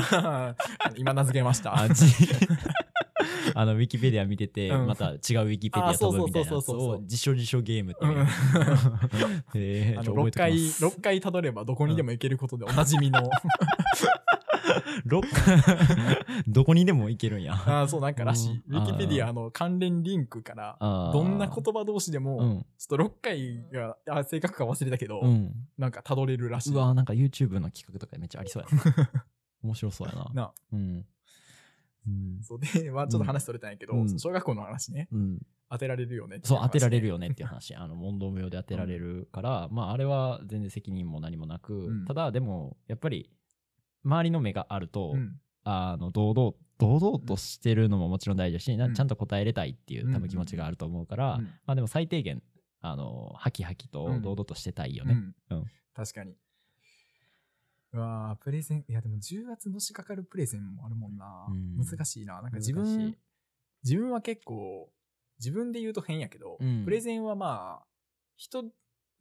今名付けました。あ のウィキペディア見てて、うん。また違うウィキペディア飛ぶみたいなやつを実証実証ゲームってえ あのちょ覚え6回ておきます。6回たどればどこにでも行けることでおなじみの 六 どこにでも行けるんや。あーそうなんからしい。うん。ウィキペディアの関連リンクからどんな言葉同士でも、うん。ちょっと6回があ正確か忘れたけど、うん。なんかたどれるらしい。うわなんか YouTube の企画とかめっちゃありそうやな。面白そうやな。なうん。うん。そうで、まあ、ちょっと話それたんやけど、うん。小学校の話ね。うん。当てられるよねっていそう当てられるよよね。っていう話あの問答無用で当てられるから、まああれは全然責任も何もなく、うんただでもやっぱり周りの目があると、うん。あの堂々堂々としてるのももちろん大事だし、なうん。ちゃんと答えれたいっていううん。多分気持ちがあると思うから、うん。まあでも最低限あのハキハキと堂々としてたいよね。うん。うん。確かに。うわープレゼンいやでも10月のしかかるプレゼンもあるもんな、うん。難しいな。なんか自分自分は結構自分で言うと変やけど、うん。プレゼンはまあ人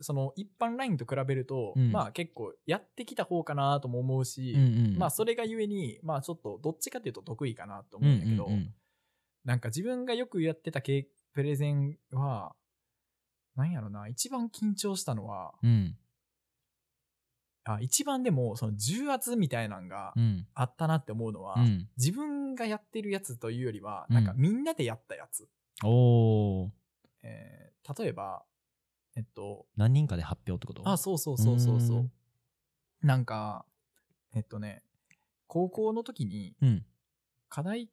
その一般ラインと比べると、うん。まあ結構やってきた方かなとも思うし、うんうんまあそれがゆえにまあちょっとどっちかというと得意かなとうんう思うんんやけど、うん。なんか自分がよくやってた系プレゼンはなんやろな一番緊張したのはうん。あ一番でもその重圧みたいなんがうん。あったなって思うのは、うん。自分がやってるやつというよりはうん。なんかみんなでやったやつ、おー。えー例えばえっと何人かで発表ってこと？あそうそうそうそうそう。うん。なんかえっとね高校の時にうん。課題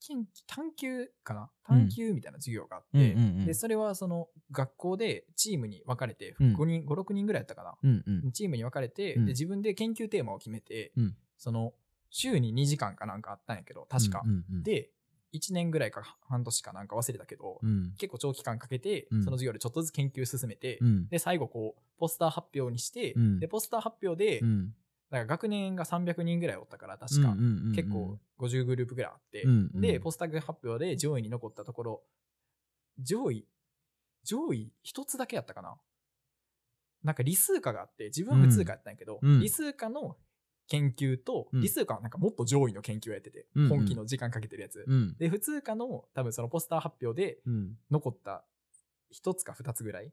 研探究かな？うん。探究みたいな授業があって、でそれはその学校でチームに分かれてうん。5人、56人ぐらいやったかな？うんうん。チームに分かれて、うん。で自分で研究テーマを決めて、うん。その週に2時間かなんかあったんやけど確か、で1年ぐらいか半年かなんか忘れたけど、うん。結構長期間かけて、うん。その授業でちょっとずつ研究進めて、うん。で最後こうポスター発表にして、うん。でポスター発表で、うん。なんか学年が300人ぐらいおったから確か、結構50グループぐらいあって、うんうん。でポスター発表で上位に残ったところ上位上位一つだけやったかな。なんか理数科があって自分は普通科やったんやけど、うん。理数科の研究と、うん。理数科はなんかもっと上位の研究をやってて、うんうん。本気の時間かけてるやつ、うん。で普通科の多分そのポスター発表でうん。残った一つか二つぐらい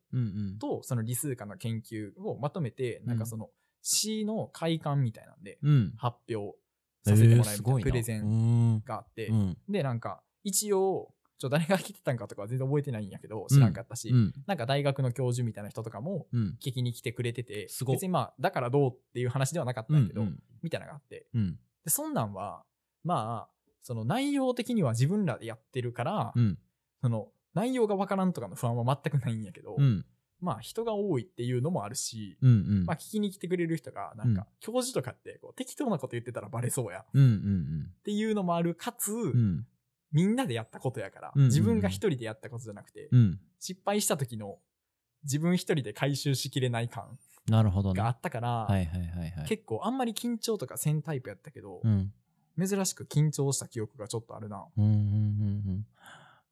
とその理数科の研究をまとめて、なんかその C の快感みたいなんでうん。発表させてもらえるプレゼンうんがあって、うん。でなんか一応ちょ誰が来てたんかとかは全然覚えてないんやけど知らんかったし、うん。なんか大学の教授みたいな人とかもうん。聞きに来てくれててすごっ別にまあだからどうっていう話ではなかったうんんやけど、うん。みたいなのがあってうん。でそんなんはまあその内容的には自分らでやってるから、うん。その内容がわからんとかの不安は全くないんやけど、うん。まあ人が多いっていうのもあるし、うん。うん。まあ聞きに来てくれる人がなんか教授とかってこう適当なこと言ってたらバレそうやっうん。うん。ていうのもあるかつ、うん。みんなでやったことやから、うんうんうん自分が一人でやったことじゃなくて、うん。失敗した時の自分一人で回収しきれない感があったから、いはいはいはい。結構あんまり緊張とかせんタイプやったけど、うん。珍しく緊張した記憶がちょっとあるな。うんうんうんうん。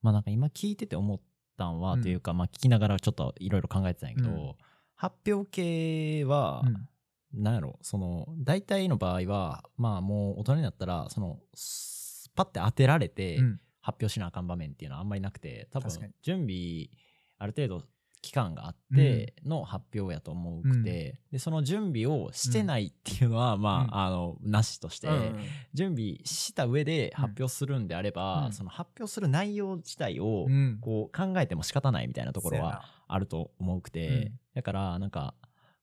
まあなんか今聞いてて思ったんは、うんというか、まあ聞きながらちょっといろいろ考えてたんやけど、うん発表系は、うんなんやろ、その、大体の場合は、まあもう大人になったら、その、スパッて当てられてうん。発表しなあかん場面っていうのはあんまりなくて、多分準備、ある程度期間があっての発表やと思うくて、で、その準備をしてないっていうのは、まうん。あ、あの、なしとして、うん準備した上で発表するんであれば、うん。その発表する内容自体をうん。こう考えても仕方ないみたいなところはあると思うくて、うん。だからなんか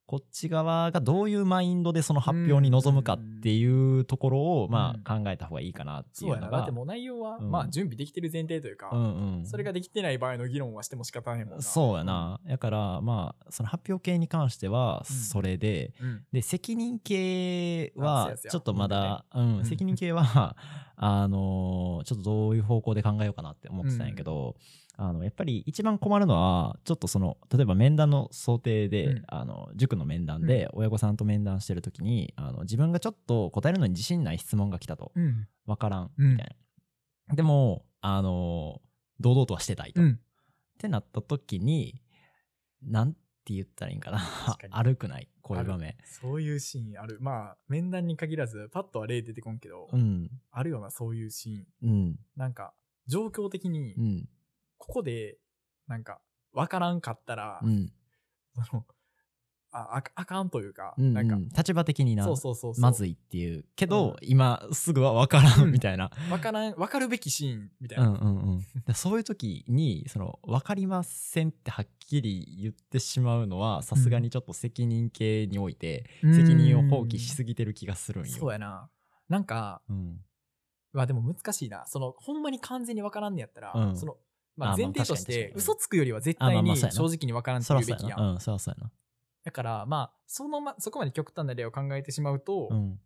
こっち側がどういうマインドでその発表に臨むかっていうところをまあ考えた方がいいかなってそいううのが。やな。だってもう内容は、うん。まあ準備できてる前提というか、うんうん。それができてない場合の議論はしても仕方ないもんな。そうやな。だからまあその発表系に関してはうん。それで、うん。で責任系はちょっとまだ、うん。うん責任系は あのーちょっとどういう方向で考えようかなって思ってたんやけど、あのやっぱり一番困るのはちょっとその例えば面談の想定で、うん。ああの塾の面談で親御さんと面談してる時にあの自分がちょっと答えるのに自信ない質問が来たと。うん。分からん。うん。みたいな、でもあのー堂々とはしてたいと、っうん。てなった時になんて言ったらいいんかな。確かに。悪くない。こういう場面。そういうシーンある。まあ面談に限らずパッとは例出てこんけど、うん。あるよなそういうシーン。うん。なんか状況的にうんここでなんか分からんかったら、うん。そのあああかんというか、うんなんかうん立場的になそうそうそうまずいっていうけど、うん。今すぐは分からうん。んみたいな、分からん分かるべきシーンみたいうん、な、うんうん。でそういう時にその分かりませんってはっきり言ってしまうのはさすがにちょっと責任系においてうん。責任を放棄しすぎてる気がするんよ。そうやな。なんかうん。うわでも難しいな。そのほんまに完全に分からんねやったら、うん。そのまあ、前提として嘘つくよりは絶対に正直に分からんってそら言うべきやん、だからまあそのまそこまで極端な例を考えてしまうと、な。うん。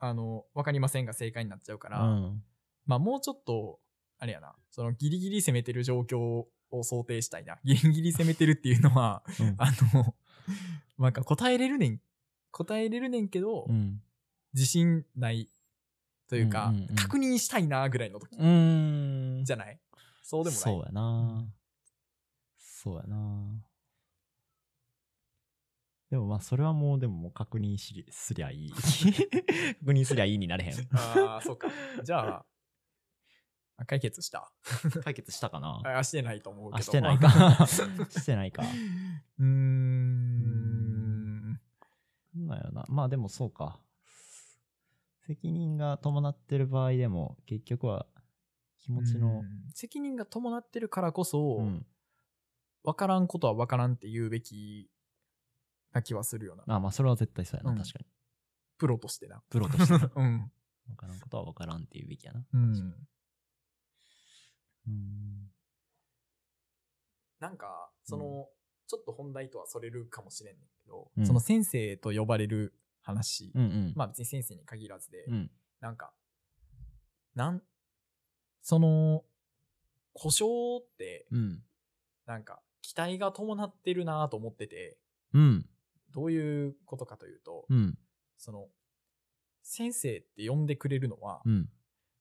あの分かりませんが正解になっちゃうから、うん。まあもうちょっとあれやな。そのギリギリ攻めてる状況を想定したいな。ギリギリ攻めてるっていうのはうん。あのなんか答えれるねん。答えれるねんけど、うん。自信ないというか、うんうんうん。確認したいなぐらいの時うん。じゃない？そうでもないそうやな。そうやな。でもまあそれはもうでももう確認しりすりゃいい。確認すりゃいいになれへん。ああそうかじゃああ 解決した解決したかな？あしてないと思うけどあ、してないか。してないか。うーんなんやな。まあでもそうか。責任が伴ってる場合でも結局は気持ちのう、ん責任が伴ってるからこそ、うん。分からんことは分からんって言うべきな気はするよなまあまあそれは絶対そうやな。うん確かに。プロとしてなプロとしてな。うん、分からんことは分からんっていうべきやな。うん、うん。なんかその、ちょっと本題とはそれるかもしれんねんけど、うんその先生と呼ばれる話、うんうん。まあ別に先生に限らずで、うん。なんかなんその故障ってうん。なんか期待が伴ってるなと思っててうん。どういうことかというと、うん。その先生って呼んでくれるのは、うん。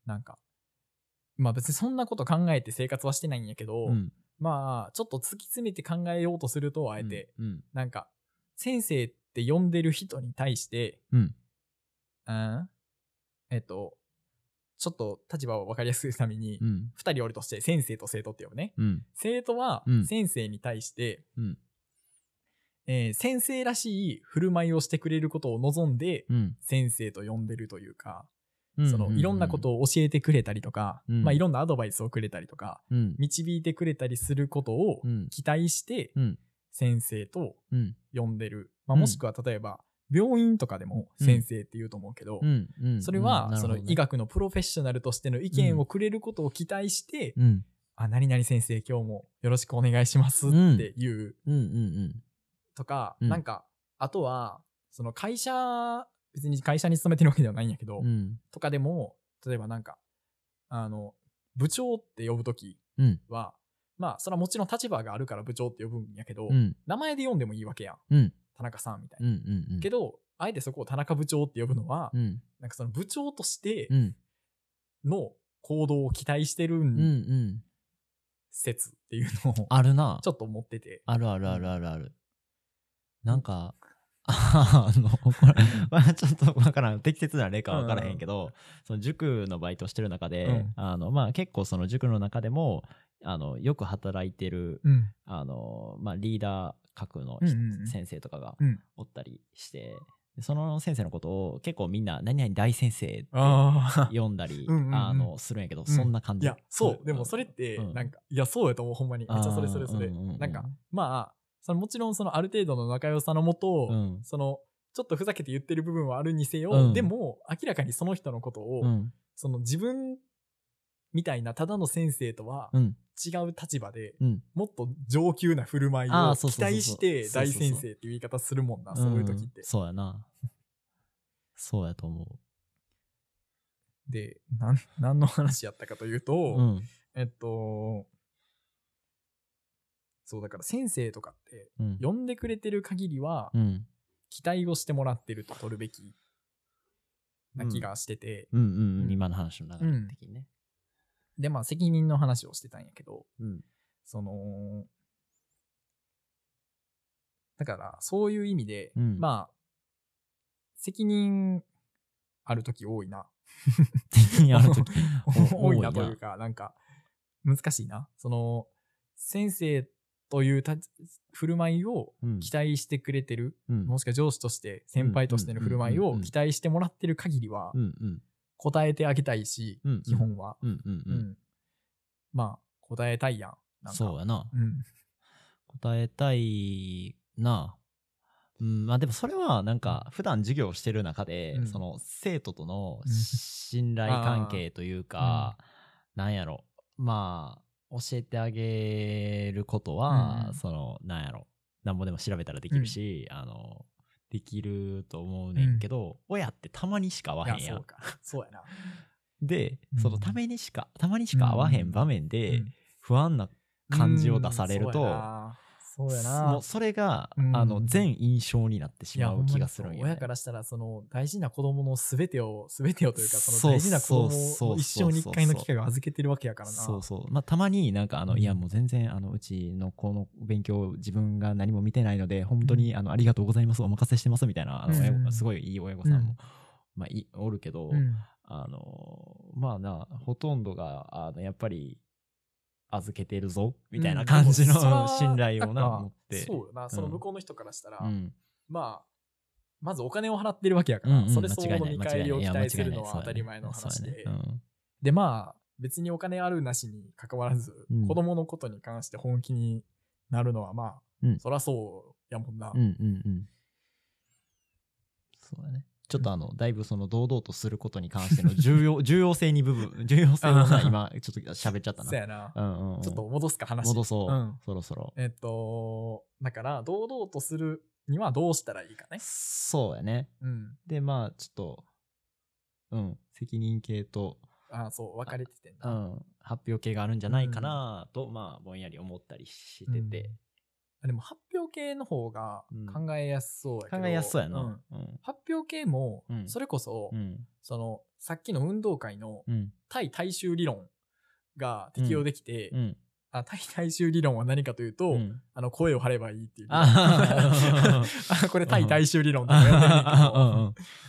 なんかまあ別にそんなこと考えて生活はしてないんやけど、うん。まあちょっと突き詰めて考えようとするとあえて、うん。なんか先生って呼んでる人に対して、うん。うん、えっとちょっと立場を分かりやすくするために、うん。2人おるとして先生と生徒って呼ぶねうん。生徒はうん先生に対して、うん。えー先生らしい振る舞いをしてくれることを望んで、うん。先生と呼んでるというかそのいろんなことを教えてくれたりとか、うんまあいろんなアドバイスをくれたりとか、うん。導いてくれたりすることをうん。期待してうん。先生とうん。呼んでる。まあうんもしくは例えば病院とかでも先生って言うと思うけど。それはうんその医。学のプロフェッショナルとしての意見をくれることを期待して、あ、何々先生今日もよろしくお願いしますっていう。とか、うんなんか、あとは、その会社、別に会社に勤めてるわけではないんやけど、うん。うん。とかでも、例えばなんか、あの、部長って呼ぶときうん。は、まあ、それはもちろん立場があるから部長って呼ぶんやけど、うん。名前で呼んでもいいわけやん。うん。田中さんみたいうん。な。うん。けど、あえてそこを田中部長って呼ぶのは、うん。なんかその部長としてうん。の行動を期待してるうん。うん。説っていうのを、あるな。ちょっと思ってて。あるあるあるあるある。なんか、あの、これ、まあちょっとわからん。適切な例かわからへんけど、その塾のバイトしてる中で、うんあの、まあ結構その塾の中でも、あの、よく働いてる、うん。あの、まあリーダー格のうんうんうん先生とかがうんおったりして、でその先生のことを結構みんな、何々大先生ってああ。呼んだり、うんうんうんあの、するんやけど、そんな感じ。いや、そう。でもそれって、うんなんか、いや、そうやと思う、ほんまに。めっちゃそれそれそれ。うんうんうんなんか、まあ、そのもちろんそのある程度の仲良さのもと、うん。その、ちょっとふざけて言ってる部分はあるにせよ、うんでも、明らかにその人のことを、うん。その自分みたいなただの先生とはうん。違う立場で、うん。もっと上級な振る舞いをあーそうそうそうそう期待して大先生っていう言い方するもんな、そういう時ってん。そうやな。そうやと思で、なん、何の話やったかというと、う。うん。えっと、そうだから先生とかって、うん。呼んでくれてる限りは、うん。期待をしてもらってると取るべきな気がしてて、うんうんううんん。今の話の流れ的にね。で、まあ責任の話をしてたんやけど、うん。その、だからそういう意味で、うんまあ、責任ある時多いな。やるとき。多いなというか、なんか、難しいな。その、先生という立ち振る舞いをうん期待してくれてる、うんもしくは上司として、先輩としての振る舞いを期待してもらってる限りはう、んうん。答えてあげたいし、うん基本は。うんうんううん。ん。まあ、答えたいやん。なんかそうやな。うん。答えたいな。うん、まあでもそれはなんか普段授業をしてる中で、うんその生徒とのうん信頼関係というか、なんやろまあ教えてあげることは、うんそのなんやろなんぼでも調べたらできるし、あのできると思うねんけど、親ってたまにしか会わへんやん。そうか。そうやな。で、うん。そのためにしかたまにしか会わへん場面で、うん。不安な感じを出されると、うんそうやな。もうそれが、うん。あの全印象になってしまう気がするんよ、ね、親からしたらその大事な子供の全てを 全てをというかその大事な子供を一生に一回の機会を預けてるわけやからな。そうそうまあたまになんかあの、うん。いやもう全然あのうちの子の勉強自分が何も見てないので本当に、あのありがとうございます。お任せしてます。みたいなあの、すごいいい親御さんも、うん。まあいおるけど、うん。あのまあなほとんどがあのやっぱり預けてるぞみたいな感じの、うん。信頼をななんか持って。そうよな。その向こうの人からしたら、うん。まあまずお金を払ってるわけやから、うんうん。それ相応の見返りを期待するのは当たり前の話で、ね。うん。でまあ別にお金あるなしに関わらず、うん。子供のことに関して本気になるのはまあ、うん。そらそうやもんな、うんうんうん。そうだね。ちょっとあの、だいぶその堂々とすることに関しての重要、重要性に部分、重要性をな今、ちょっと喋っちゃったな。そうやな、うんうんうんちょっと戻すか話戻そう、うんそろそろ。えっと、だから、堂々とするにはどうしたらいいかね。そうやね。うん。で、まあ、ちょっと、うん、責任系と、あそう、分かれててんうな。ん、発表系があるんじゃないかなと、まあ、ぼんやり思ったりしてて、あでも、発表系の方がうん考えやすそうやけど。考えやすそうやな。発表系もう、んそれこそ、うん。その、さっきの運動会のうん。対大衆理論が適用できて、うん。あ対大衆理論は何かというと、うんあの、声を張ればいいっていう これ対大衆理論とか呼んでんねんけど、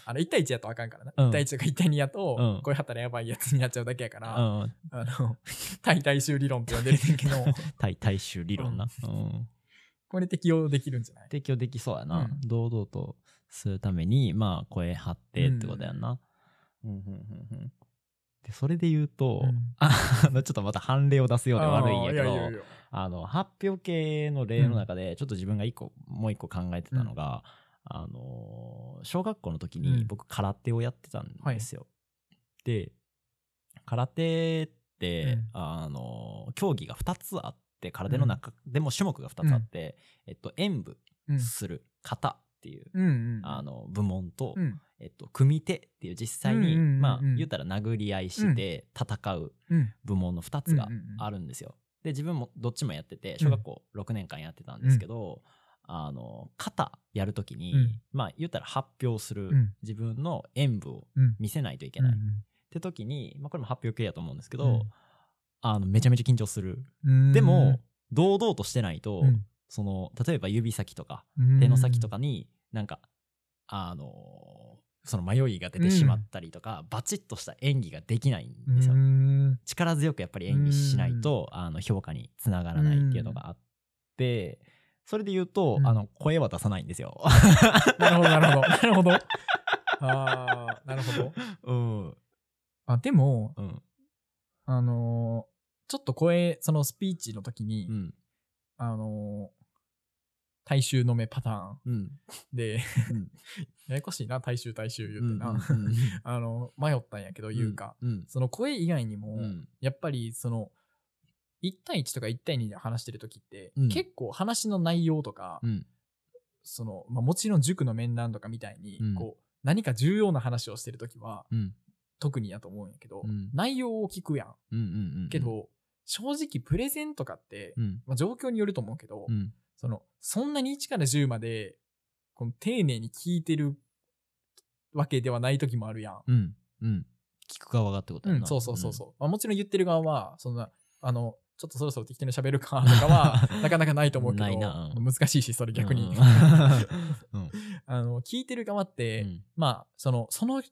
あの、1対1やとあかんからな。うん1対1とか1対2やと、うん声張ったらやばいやつになっちゃうだけやから、うん。あの、対大衆理論って呼んでるけど、対大衆理論な。うん。これ適用できるんじゃない？提供できそうやな。うん。堂々とするために、まあ、声張ってってことやんな。うん。うんうんうんでそれで言うと、うん。あ のちょっとまた判例を出すようで悪いんやけどあの発表系の例の中でちょっと自分が一個、もう一個考えてたのが、あの小学校の時にうん。僕空手をやってたんですよ。で空手って、うん。あの競技が2つあって空手の中でも種目が2つあって、えっと、演武うん。する型っていう、あの部門と、うん。えっと、組手っていう実際に、まあ言ったら殴り合いして戦ううん。部門の2つがあるんですよ。で自分もどっちもやってて小学校6年間やってたんですけど、あの型やるときに、うん。まあ言ったら発表する、うん。自分の演武をうん。見せないといけない、っうんて時に、まあ、これも発表系やと思うんですけど、うんあのめちゃめちゃ緊張する。うん。でも、堂々としてないと、うん。その例えば指先とかうん。手の先とかになんかあのその迷いが出てしまったりとか、バチッとした演技ができないんですよ。うん。力強くやっぱり演技しないと、あの評価につながらないっていうのがあって、それで言うと、うん。あの声は出さないんですよ。なるほどなるほど。なるほど。あーなるほど。うん。あでもうん。あのーちょっと声そのスピーチの時に、うん。あのー大衆の目パターン。うん。で、うん。ややこしいな大衆大衆言ってな、あの迷ったんやけど言うか、うん。その声以外にも、うん。やっぱりその1対1とか1対2で話してる時って、うん。結構話の内容とか、うん。そのまあ、もちろん塾の面談とかみたいに、うん。こう何か重要な話をしてる時はうん。特にやと思うんやけど、うん。内容を聞くやん。けど、正直プレゼンとかって、うん。まあ、状況によると思うけど、うん。そのそんなに1から10までこの丁寧に聞いてるわけではない時もあるやん。うん。うん。聞く側がってことやな、うん、そうそうそうそう、まあ、もちろん言ってる側はそんなあのちょっとそろそろ適当に喋るかとかは なかなかないと思うけど難しいしそれ逆に、あの聞いてる側って、うん。まあそのその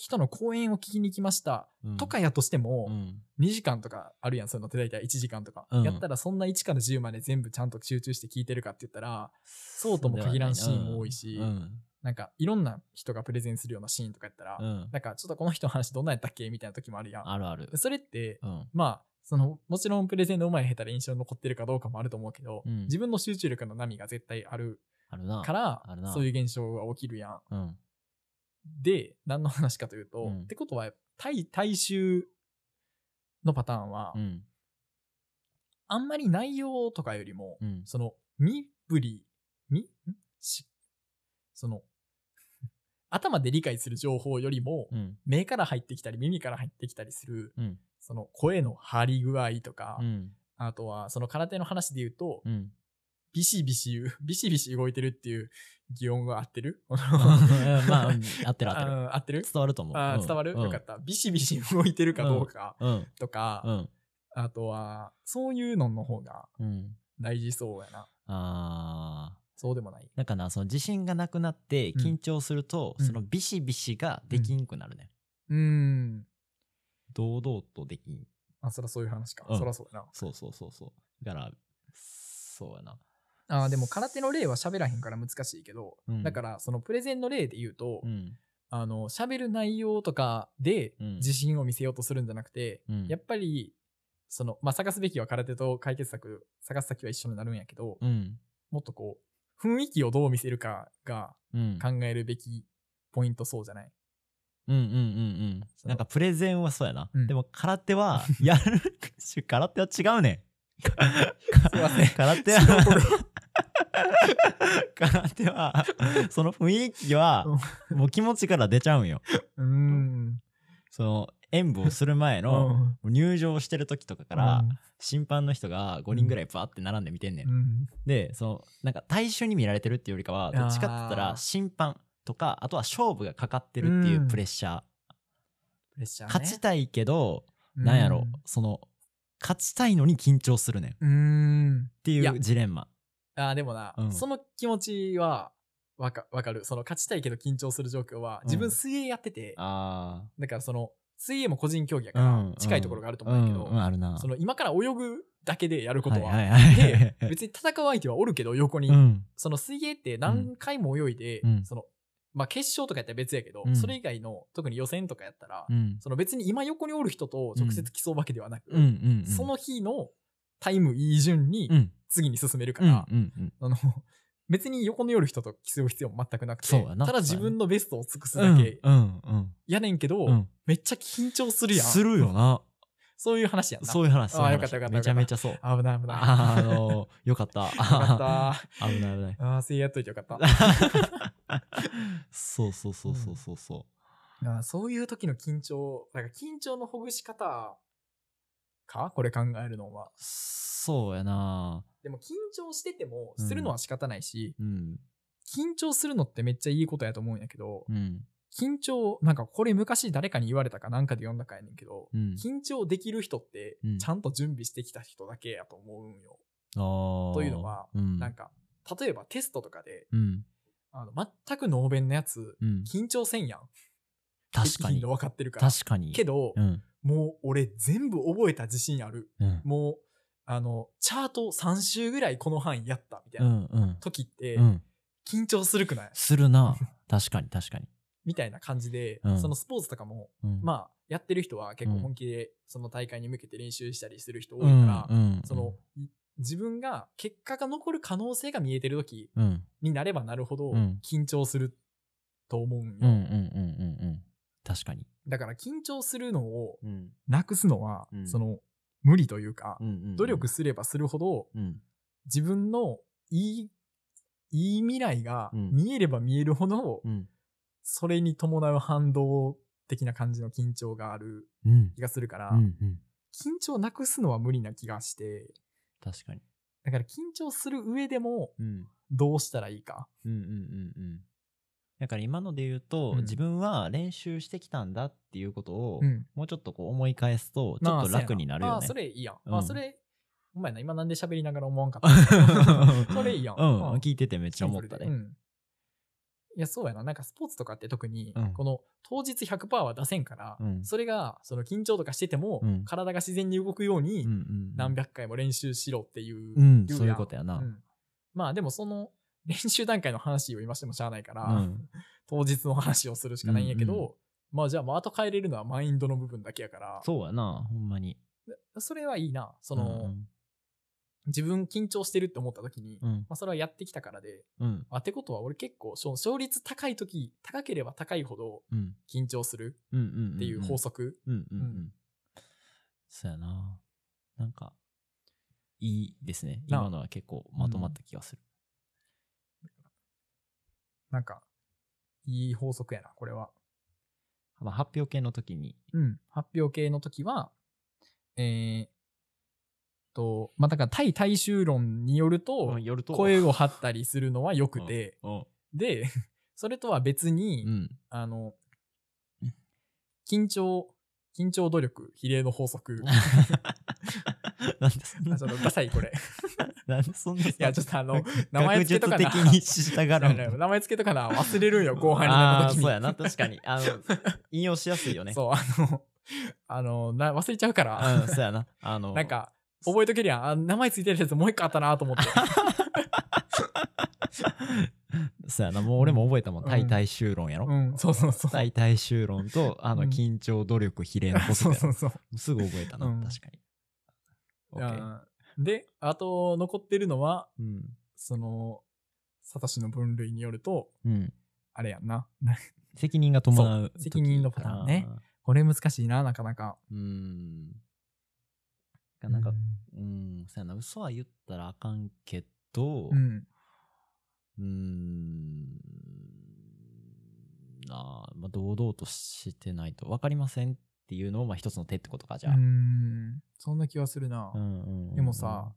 人の講演を聞きに来ました。うん。とかやとしても、うん。2時間とかあるやんそういうのって大体1時間とか、うん。やったらそんな1から10まで全部ちゃんと集中して聞いてるかって言ったらそうとも限らんシーンも多いしうん。なんかいろんな人がプレゼンするようなシーンとかやったら、うん。なんかちょっとこの人の話どんなんやったっけみたいな時もあるやん。あるある。でそれってうん。まあそのもちろんプレゼンの上手い下手で印象に残ってるかどうかもあると思うけど、うん。自分の集中力の波が絶対あるあるな。からそういう現象が起きるやん。うんで何の話かというと、うん。ってことは対大衆のパターンは、うん。あんまり内容とかよりも、うん。その身振りみん？しその 頭で理解する情報よりも、うん。目から入ってきたり耳から入ってきたりするうん。その声の張り具合とか、うん。あとはその空手の話で言うと、うんビシビシ言う、ビシビシ動いてるっていう擬音が合ってる？まあうん合ってる合ってる。あ合ってる？伝わると思う。うん。あー伝わる、うん。よかった。ビシビシ動いてるかどうかうん。とか、うん。あとは、そういうのの方がうん。大事そうやな。あー。そうでもない。なんかなその自信がなくなってうん。緊張すると、うん。そのビシビシができんくなるね、うーん。堂々とできん。あ、そらそういう話か。うん。そらそうやな。そうそうそうそう。だからそうやなあーでも空手の例は喋らへんから難しいけど、うん。だからそのプレゼンの例で言うと、うん。あの、喋る内容とかでうん。自信を見せようとするんじゃなくて、うん。やっぱり、その、まあ、探すべきは空手と解決策、探す先は一緒になるんやけど、うん。もっとこう、雰囲気をどう見せるかがうん。考えるべきポイントそうじゃない？うんうんうんうん。なんかプレゼンはそうやな、うん。でも空手は やる空手は違うねん。すいません。空手は空手は その雰囲気はもう気持ちから出ちゃうんよ。うーん。その演舞をする前の入場してる時とかから審判の人が5人ぐらいバーって並んで見てんねん、うん、でそのなんか大衆に見られてるっていうよりかはどっちかって言ったら審判とかあとは勝負がかかってるっていうプレッシャー、プレッシャー、ね。勝ちたいけど、うん。なんやろその勝ちたいのに緊張するねん。っ。ていうジレンマあーでもな、うん。その気持ちはわかわかる。その勝ちたいけど緊張する状況は、自分水泳やってて、あだからその、水泳も個人競技やあから近いところがあると思うんやけど、うんうんあるな。その今から泳ぐだけでやることは、はいはいはい。で別に戦う相手はおるけど横に、うん。その水泳って何回も泳いで、うん。そのまあ決勝とかやったら別やけど、うん。それ以外の特に予選とかやったら、うん。その別に今横におる人と直接競うわけではなく、うんうんうん。その日のタイムいい順にうん。次に進めるかうんら、うんうん。あの 別に横におる人と競う必要も全くなくてただ自分のベストを尽くすうんだけうんうんやねんけど、うん。めっちゃ緊張するやん。するよな。そういう話やんな。そういう話そういう話。あよかったよかっためちゃめちゃそう。危ない危ない。ああのよかった。よかった。危ない危ない。ああ、せいやっといてよかった。そうそうそうそうそうそあーそういう時の緊張、なんか緊張のほぐし方か？これ考えるのは。う。そうやな。でも緊張してても、うん。するのは仕方ないし、うん。緊張するのってめっちゃいいことやと思うんやけど、うん。緊張、なんかこれ昔誰かに言われたかなんかで読んだかやねんけど、うん。緊張できる人ってうん、ちゃんと準備してきた人だけやと思うんよ。というのはうん。なんか、例えばテストとかで、うん。あの全くノーベンのやつ、うん。緊張せんやん。確かに。分かってるから。確かに。けど、うんもう俺全部覚えた自信ある。うん。もう、あの、チャート3週ぐらいこの範囲やったみたいうなんうん。時って、うん。緊張するくない？するな。確かに確かに。みたいな感じで、うん。そのスポーツとかも、うん。まあ、やってる人は結構うん本気でその大会に向けて練習したりする人多いうんから、うんその、い自分が結果が残る可能性が見えてる時うん。になればなるほどうん。緊張すると思うんよ。うんうんうんうんうん。確かにだから緊張するのをうん。なくすのは、うん。その無理というか、うんうん努力すればするほどうん。自分のいい、いい未来がうん。見えれば見えるほど、うん。それに伴う反動的な感じの緊張があるうん。気がするから、うんうん。緊張なくすのは無理な気がして、確かに。だから緊張する上でもうん。どうしたらいいか。うんうんうんうんだから今ので言うと、うん自分は練習してきたんだっていうことを、うん。もうちょっとこう思い返すとちょっと楽になるよねあ、それいいやん。うんあ、それ、お前な、今なんで喋りながら思わんかった それいいやん。うん、うん聞いててめっちゃ思ったね。うん。いや、そうやな。なんかスポーツとかって特に、うんこの当日100%は出せんから、うんそれが、その緊張とかしてても、うん体が自然に動くようにうんうん何百回も練習しろっていう。うん、言そういうことやな。うんまあでもその練習段階の話を今してもしゃあないから、うん当日の話をするしかないんやけど、うんうまあじゃあもう後帰れるのはマインドの部分だけやから、そうやな、ほんまに。それはいいな。そその、自分緊張してるって思った時に、うん、まあそれはやってきたからで、うん、あってことは俺結構勝率高い時、高ければ高いほどうん、緊張するうん、うん。っていう法則。うん、うん、ううんん。そうやな。なんか、いいですね。な今のは結構まとまった気がする。なんか、いい法則やな、これは。まあ、発表系の時に、うん。発表系の時は、えー、と、まあ、だから対大衆論によると、よると、声を張ったりするのは良くて、うん、で、それとは別に、うん。あの、緊張、緊張努力、比例の法則。なんでそんなあ、ちょっとダサい、これ。なんでそんなさいや、ちょっとあの、名前学つけとかな。術的に従らん 名前つけとかな、忘れるんよ、後半にな。そうやな。確かに。あの、引用しやすいよね。そう、あの、あの、な忘れちゃうから、うん、そうやな。あの、なんか、覚えとけるやん。あ名前ついてるやつもう一個あったなと思って。そうやな。もう俺も覚えたもん。大衆論やろ。うん、そうそうそう。対大衆論と、あの、うん緊張、努力、比例のことそうそうそう。すぐ覚えたな。うん確かに。で、あと残ってるのは、うん。その、サトシの分類によると、うん。あれやんな。責任が伴う責任のパターンね。これ難しいな、なかなか。うん。なんか、うん、そうやな。嘘は言ったらあかんけど、うん、うん。あ、まあ、堂々としてないと分かりませんっていうのをまあ一つの手ってことかじゃあ。うんそんな気はするな。うんうんうんでもさ、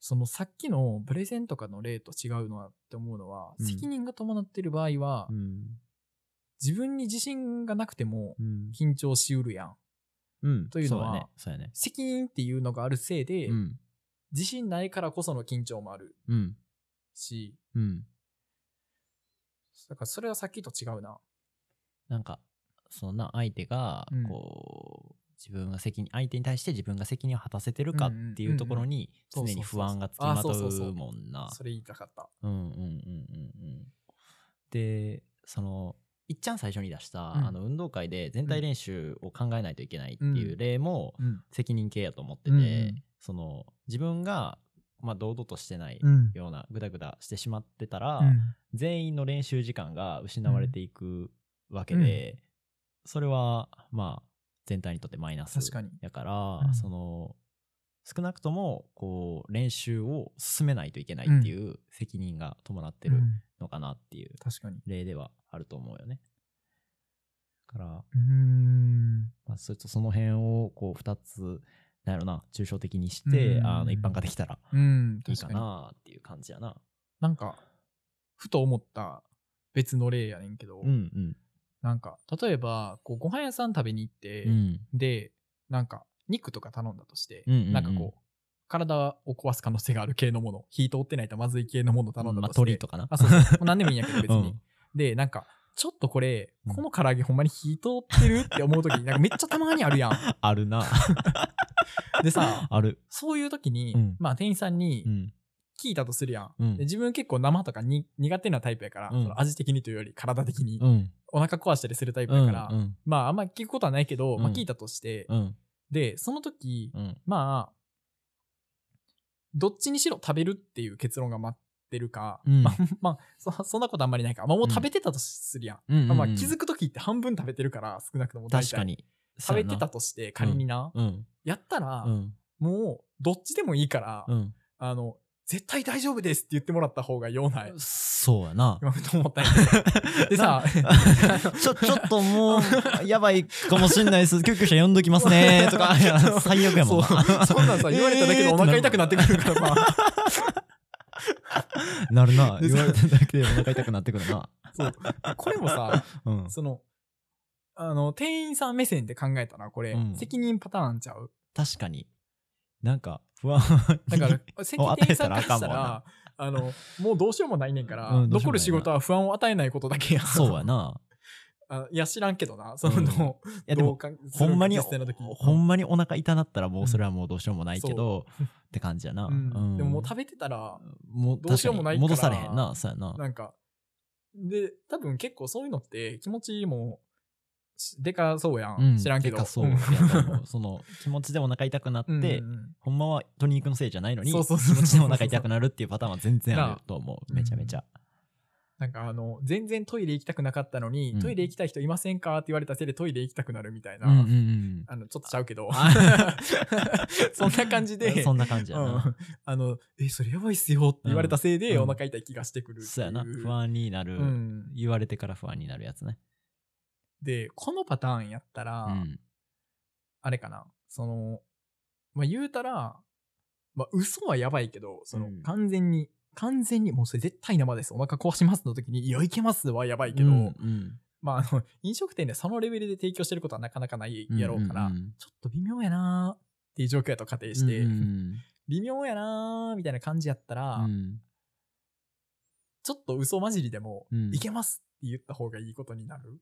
そのさっきのプレゼンとかの例と違うのはって思うのは、うん責任が伴ってる場合は、うん、自分に自信がなくてもうん、緊張しうるやん。うん、というのはね。ね。責任っていうのがあるせいで、うん、自信ないからこその緊張もあるうん、し、うん。だからそれはさっきと違うな。なんか、そんな相手がうん、こう、自分が責任、相手に対して自分が責任を果たせてるかっていうところに常に不安がつきまとそうもんな。それ言いたかった。うんうんうんうんうん。で、そのいっちゃん最初に出した、うん。あの運動会で全体練習を考えないといけないっていううん。例もうん。責任系やと思ってて、うんうん。その自分が、まあ、堂々としてないうん。ようなグダグダしてしまってたら、うん。全員の練習時間が失われていくわけで、それはまあ全体にとってマイナス確かに。やから、うん。その少なくともこう練習を進めないといけないっていう責任が伴ってるうん。のかなっていう確かに。例ではあると思うよね。だから、うーん。まあ、それとその辺をこう2つなんやろな抽象的にして、うん。あの一般化できたらうんいいかなっていう感じやな。なんかふと思った別の例やねんけど、うんうんなんか例えばこうご飯屋さん食べに行って、うんでなんか肉とか頼んだとして、うんうんうんなんかこう体を壊す可能性がある系のもの火通ってないとまずい系のもの頼んだまあとして、鳥とかな。あそうそう何でもいいんやけど別に、うんでなんかちょっとこれうんこの唐揚げほんまに火通ってるって思う時になんかめっちゃたまにあるやん あるな。でさある。そういう時に、うんまあ店員さんにうん。聞いたとするやん、うんで自分結構生とかに苦手なタイプやから、うんその味的にというより体的に、うん。お腹壊したりするタイプうん。やから、うん。まああんま聞くことはないけど、まあうん聞いたとして、うん。でその時、うん。まあどっちにしろ食べるっていう結論が待ってるか、うんまあ、まあそそんなことあんまりないか、まあ、もう食べてたとするやん、うん。まあまあ、気づく時って半分食べてるから少なくとも大体確かに。食べてたとして仮にな、うん。やったら、うん。もうどっちでもいいから、うん。あの絶対大丈夫ですって言ってもらった方がようないそうやな。今ふと思ったんやけどでさ ちょ、ちょっともう、やばいかもしんないです。救急車呼んどきますね。とか、最悪やもんな。そんなんさ言われただけでお腹痛くなってくるからさ、なるな。で言われただけでお腹痛くなってくるな。そうこれもさうん。そのあの店員さん目線で考えたらこれ、うん責任パターンちゃう？確かに。なんか、不安。だから責任さんからしたららあのもうどうしようもないねんから、うん残る仕事は不安を与えないことだけやそうやな。あいや知らんけどなその、うんいやでもどうかほんまに、ほんまにお腹痛なったらもうそれはもうどうしようもないけど、って感じやな。うんうんでももう食べてたらもうどうしようもないから戻されへんな。そうやな。なんかで多分結構そういうのって気持ちもしでかそうやん、うん。知らんけど。そその気持ちでお腹痛くなって、うんうんうん。ほんまは鶏肉のせいじゃないのに気持ちでお腹痛くなるっていうパターンは全然あなると思う。うん。めちゃめちゃ、なんかあの全然トイレ行きたくなかったのに、うん。トイレ行きたい人いませんかって言われたせいでトイレ行きたくなるみたいな、うんうんうんあのちょっとちゃうけど。あ そんな感じで。そんな感じやな、うん。あのえそれやばいっすよって言われたせいで、うん。お腹痛い気がしてくるそうやな。不安になる、うん、言われてから不安になるやつねでこのパターンやったら、うん。あれかな。そのまあ言うたらまあ嘘はやばいけどそのうん。完全に、完全にもうそれ絶対生です。お腹壊しますの時にいやいけますはやばいけど、うんうん。まああの飲食店でそのレベルで提供してることはなかなかないやろうから、んんん。ちょっと微妙やなーっていう状況やと仮定して、うんうん。微妙やなーみたいな感じやったら、うん。ちょっと嘘混じりでも、うん。いけますって言った方がいいことになる。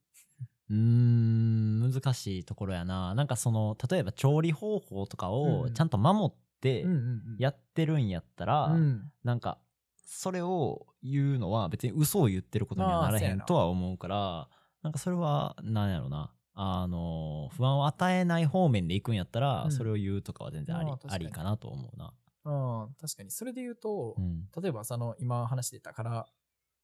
うーん難しいところやな。なんかその例えば調理方法とかうん。をちゃんと守ってうんうんうん。やってるんやったら、うん。なんかそれを言うのは別に嘘を言ってることにはならへんとは思うからなんかそれはなんやろな。あの不安を与えない方面で行くんやったら、うん。それを言うとかは全然あり,、まあありかなと思うな。うん確かに。それで言うと、うん。例えばその今話してたから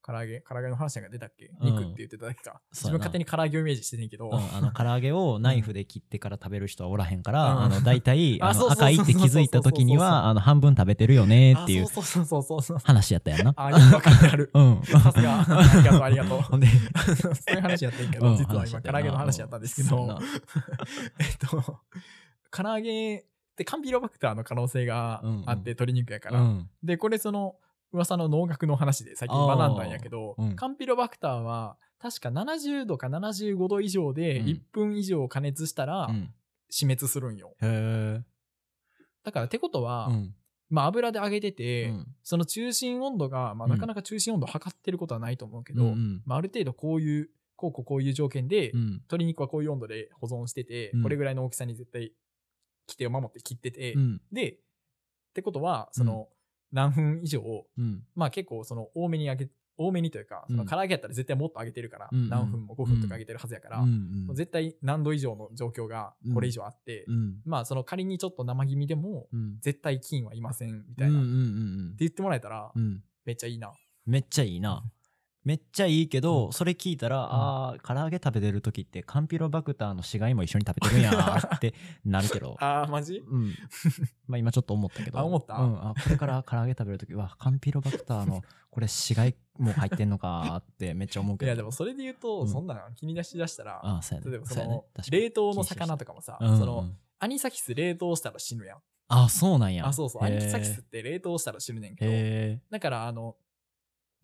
唐揚げ唐揚げの話が出たっけ、うん。肉って言ってただけか。自分勝手に唐揚げをイメージしてんねんけど、うん、あの唐揚げをナイフで切ってから食べる人はおらへんから、うん。あの大体 ああの赤いって気づいた時にはあの半分食べてるよねっていうあそうそうそうそうそう。話やったやんな。あよくある。うん。さすが。ありがとうありがとう。ほんで、そういう話やってんけど、うん。実は今唐揚げの話やったんですけど。えっと唐揚げってカンピロバクターの可能性があって、鶏肉やから、うん。でこれその噂の農学の話で最近学んだんやけど、うん。カンピロバクターは確か70度か75度以上でうん。1分以上加熱したらうん。死滅するんよ、へえ。だからってことは、うん。まあ油で揚げてて、うん。その中心温度が、まあ、うん。なかなか中心温度測ってることはないと思うけど、うんうん。まあ、ある程度こういうこうこうこういう条件で、うん。鶏肉はこういう温度で保存してて、うん。これぐらいの大きさに絶対規定を守って切ってて、うん。でってことはその何分以上、うん。まあ結構その多めに揚げ多めにというか、そのうん唐揚げやったら絶対もっと揚げてるから、うんうん。何分も5分とか揚げてるはずやから、うん絶対何度以上の状況がこれ以上あって、うん。まあその仮にちょっと生気味でも、うん。絶対菌はいませんみたいな、って言ってもらえたら、めっちゃいいな。めっちゃいいな。めっちゃいいけど、それ聞いたら、んああ、唐揚げ食べてる時ってカンピロバクターの死骸も一緒に食べてるんや ってなるけど。あー、マジ？うん。まあ今ちょっと思ったけど。あ思った？うん。あ、これから唐揚げ食べる時は、カンピロバクターの、これ死骸も入ってんのかってめっちゃ思うけど。いやでもそれで言うと、うんそんなの気に出しだしたら、ああ、そうやね。例えばそそうやねの、確かに冷凍の魚とかもさ、うんうんそのアニサキス冷凍したら死ぬやん。あ、そうなんや。あ、そうそう。アニサキスって冷凍したら死ぬねんけど。だからあの、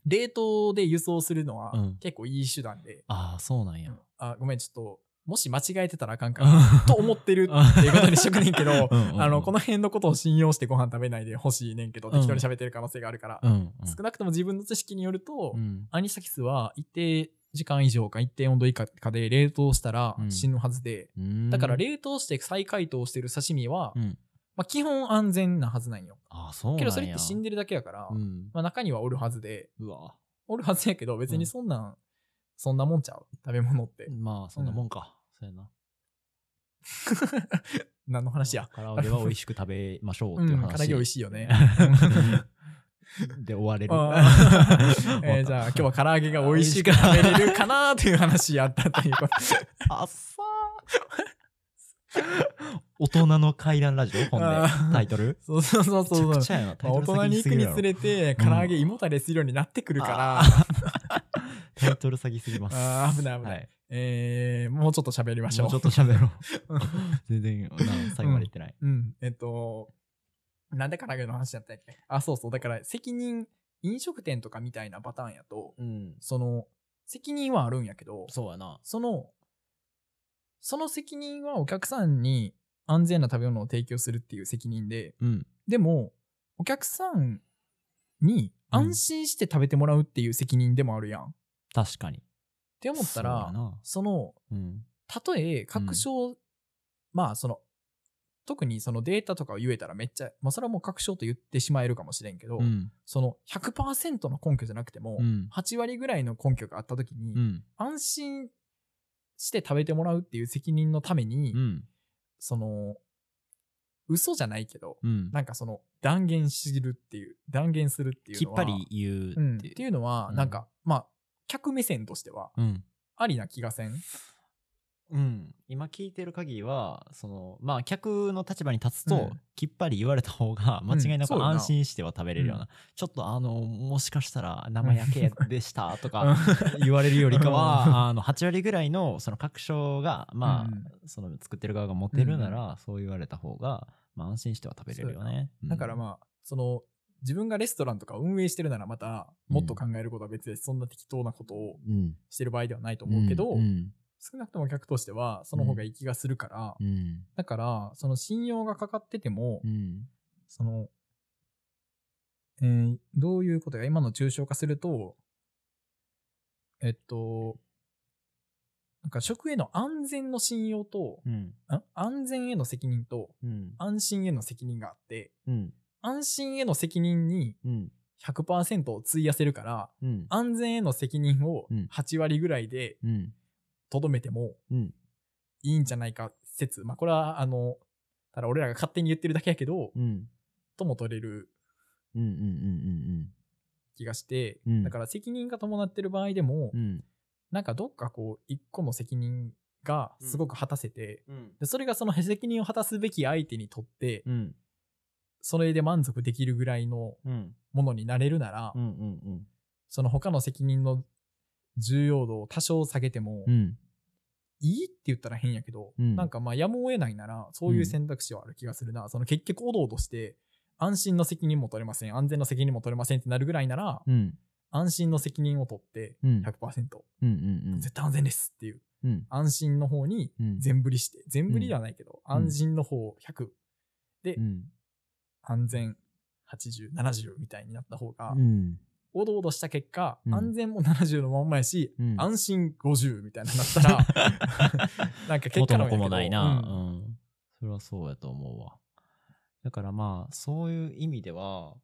冷凍で輸送するのはうん。結構いい手段で、ああ、そうなんや。あ、ごめん、ちょっと、もし間違えてたらあかんから、と思ってるっていうことにしとくねんけど、うんうんうん。あの、この辺のことを信用してご飯食べないでほしいねんけど、うん。適当に喋ってる可能性があるから、うん。うん少なくとも自分の知識によると、うん。アニサキスは一定時間以上か一定温度以下かで冷凍したらうん。死ぬはずで、うん。だから冷凍して再解凍してる刺身は、うん。まあ、基本安全なはずなんよ。ああ、そうなんや。けどそれって死んでるだけやから、うん。まあ、中にはおるはずで、うわ。おるはずやけど別にそんなん、そんなもんちゃう？食べ物って。まあ、そんなもんか。そうやな。何の話や？唐揚げは美味しく食べましょううん、っていう話。唐揚げ美味しいよね。で終われる。えーじゃあ今日は唐揚げが美味しく食べれるかなという話やったということ。あっさー 大人の階段ラジオ？本あでータイトル？そうそうそうめちそう大人に行くにつれて、唐揚げ胃もたれするようになってくるから、タイトル詐欺すぎます。あー危ない危ない。はい。えー、もうちょっと喋りましょう。もうちょっと喋ろう。全然、な最後まで言ってない。うん、えっと、なんで唐揚げの話だったっけ？あ、そうそう。だから責任、飲食店とかみたいなパターンやと、うん。その、責任はあるんやけど、そうやな。その、その責任はお客さんに安全な食べ物を提供するっていう責任で、うん。でも、お客さんに安心して食べてもらうっていう責任でもあるやん。っ確かに。って思ったら、な。その、うん。たとえ確証、まあその、特にそのデータとかを言えたらめっちゃ、まあそれはもう確証と言ってしまえるかもしれんけど、うん。その100%の根拠じゃなくても、うん。8割ぐらいの根拠があった時に、うん。安心して食べてもらうっていう責任のために、うん。その、嘘じゃないけど、うん。なんかその断言するっていう、断言するっていうのは、きっぱり言ううん、っってていうのは、うんなんか、まあ、客目線としては、うん。ありな気がせん？うん、今聞いてる限りはそのまあ客の立場に立つと、うん。きっぱり言われた方が間違いなく安心しては食べれるような、うちょっとあのもしかしたら生焼けでしたとうんか 言われるよりかうん。はあの8割ぐらいのその確証がまあ、うん。その作ってる側が持てるなら、そう言われた方が、まあ、安心しては食べれるよね。だからまあ、その、自分がレストランとか運営してるならまた、もっと考えることは別で、そんな適当なことをしてる場合ではないと思うけど、うん少なくとも客としては、その方がいい気がするから、うん。だから、その信用がかかってても、うん。その、えーどういうことか、今の抽象化すると、えっと、なんか食への安全の信用と、うん。ん安全への責任と、うん。安心への責任があって、うん。安心への責任にうん。100%を費やせるから、うん。安全への責任をうん。8割ぐらいでうんとどめてもうん。いいんじゃないか説。まあこれはあの、ただ俺らが勝手に言ってるだけやけど、うん。とも取れる気がして、うん。だから責任が伴ってる場合でも、うん。うんなんかどっかこう一個の責任がすごく果たせて、うん。でそれがその責任を果たすべき相手にとって、うん。それで満足できるぐらいのうん。ものになれるなら、うんうん。その他の責任の重要度を多少下げても、うん。いいって言ったら変やけど、うん。なんかまあやむを得ないなら、そういう選択肢はある気がするな。その結局おどおどして、安心の責任も取れません、安全の責任も取れませんってなるぐらいなら、うん。安心の責任を取ってうん。100%、うんうん絶対安全ですっていう、うん。安心の方にうん。全振りして、全振りではないけど、うん。安心の方100、で、うん。安全80、70みたいになった方が、うんおどおどした結果、うん。安全も70のまんまやし、うん。安心50みたいになったら、なんか結果元の子もないな、うん。うん。それはそうやと思うわ。だからまあそういう意味では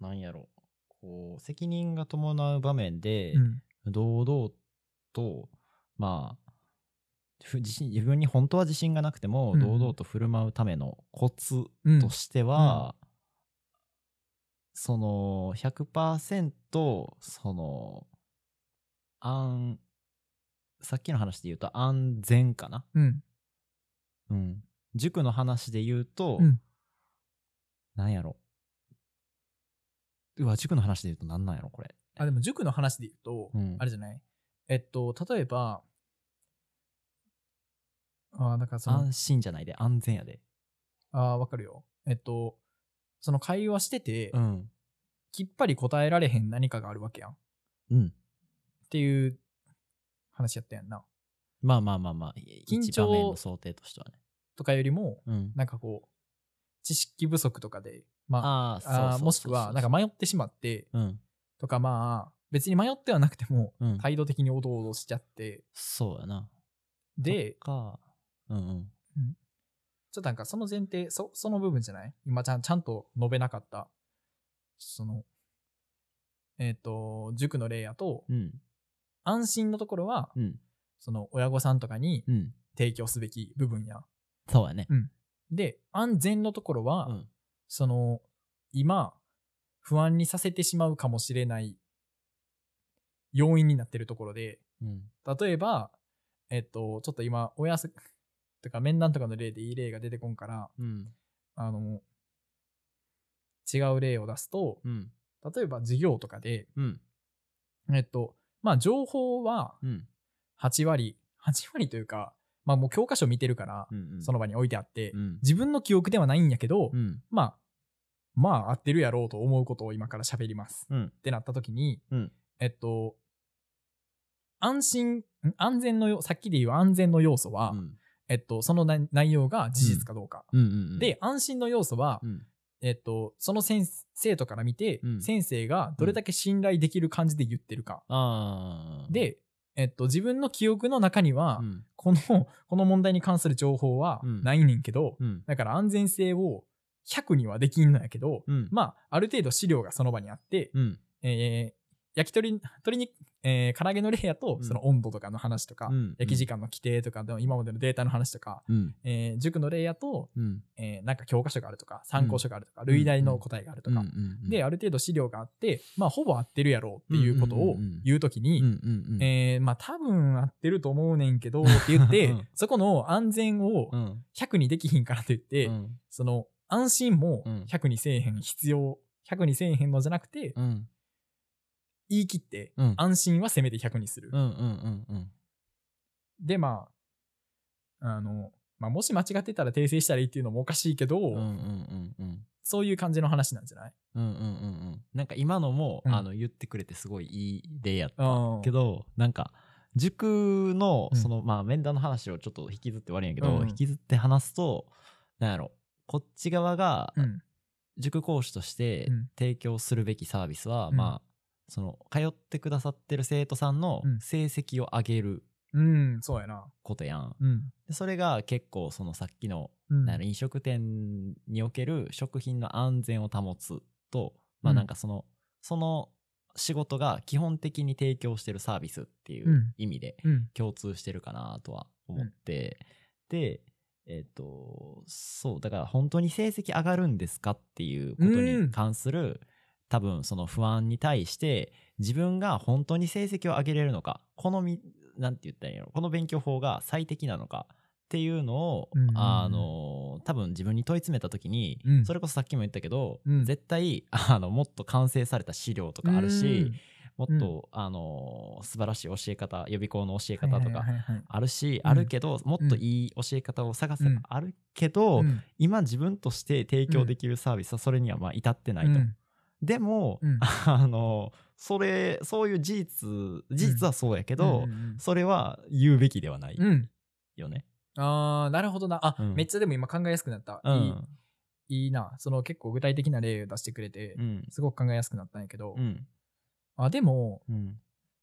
なんやろ。こう責任が伴う場面でうん。堂々と、まあふ自信自分に本当は自信がなくてもうん。堂々と振る舞うためのコツうん。としては、その100%その安さっきの話で言うと安全かな、うん。うん、塾の話で言うと、うん。なんやろ？うわ塾の話で言うとなんなんやろこれ。あでも塾の話で言うと、うん。あれじゃない？えっと例えばあだからその安心じゃないで安全やで。あわかるよ。えっとその会話してて、うん。きっぱり答えられへん何かがあるわけやん。っうん。ていう話やったやんな。まあまあまあまあ緊張の想定としてはね。とかよりもうん。なんかこう知識不足とかでまああもしくはなんか迷ってしまってうん。とかまあ別に迷ってはなくてもうん。態度的におどおどしちゃって。そうやな。でうん。うんちょっとなんかその前提そその部分じゃない？今ちゃんちゃんと述べなかった。そのえっ、と塾の例やとうん。安心のところはうん。その親御さんとかにうん。提供すべき部分や。そうやね。で安全のところは、うん。その今不安にさせてしまうかもしれない要因になってるところでうん。例えばえっとちょっと今親すとか面談とかの例でいい例が出てこんからうん。あの違う例を出すとうん。例えば授業とかでうん。えっとまあ情報はうん。8割8割というかまあもう教科書見てるからうんその場に置いてあってうん。自分の記憶ではないんやけどうん。まあまあ合ってるやろうと思うことを今から喋ります。うん。ってなった時に、うん。えっと安心ん安全のよさっきで言う安全の要素は、うんえっと、その内内容が事実かどうか、で安心の要素は、うん。えっと、その先生徒から見て、うん。先生がどれだけ信頼できる感じで言ってるか、で、えっと、自分の記憶の中には、うん。このこの問題に関する情報はうん。ないねんけど、うん。だから安全性を100にはできんのやけど、うん。まあある程度資料がその場にあって、うん。えー焼き鳥鶏肉、えー唐揚げの例やと、うん。その温度とかの話とか、うん。焼き時間の規定とかの今までのデータの話とか、うん。えー塾の例やと、うん。えーなんか教科書があるとか参考書があるとか、類題の答えがあるとか、である程度資料があってまあほぼ合ってるやろうっていうことを言うときに、えーまあ多分合ってると思うねんけどって言って、うん。そこの安全をうん。100にできひんからといって、うん。その安心もうん。100にせえへん必要100にせえへんのじゃなくて、うん言い切ってうん。安心はせめて100にする、うんうんうんうん。でまああの、まあ、もし間違ってたら訂正したらいいっていうのもおかしいけど、うんうんうんうん。そういう感じの話なんじゃない？うんうんうんうん。なんか今のも、うん。あの言ってくれてすごいいい例やったうん。けどなんか塾のうん。その、まあ面談の話をちょっと引きずって悪いんやけど、うん。引きずって話すとなんやろこっち側がうん。塾講師としてうん。提供するべきサービスは、うん。まあその通ってくださってる生徒さんのうん。成績を上げるうんそうやな。ことやん。うん。でそれが結構そのさっきのうん。飲食店における食品の安全を保つとまあうん。なんかその、その仕事が基本的に提供してるサービスっていううん。意味でうん。共通してるかなとは思って、でえっ、とそうだから本当に成績上がるんですかっていうことに関する、多分その不安に対して自分が本当に成績を上げれるのかこのみなんて言ったらいいのこの勉強法が最適なのかっていうのを、うんうんうん。あの多分自分に問い詰めた時に、うん。それこそさっきも言ったけど、うん。絶対あのもっと完成された資料とかあるし、もっと、うん。あの素晴らしい教え方予備校の教え方とかはいはいはいはい。あるし、うん。あるけどもっといい教え方を探せばあるけど、うん。今自分として提供できるサービスはそれにはまあ至ってないと。うんでも、うん。あのそれそういう事実事実はそうやけど、うん。うんそれは言うべきではないうん。うん。よね。あーなるほどな。あ、うん。めっちゃでも今考えやすくなった、うん。いいいいな。その結構具体的な例を出してくれて、うん。すごく考えやすくなったんやけど、うん。あでもうん。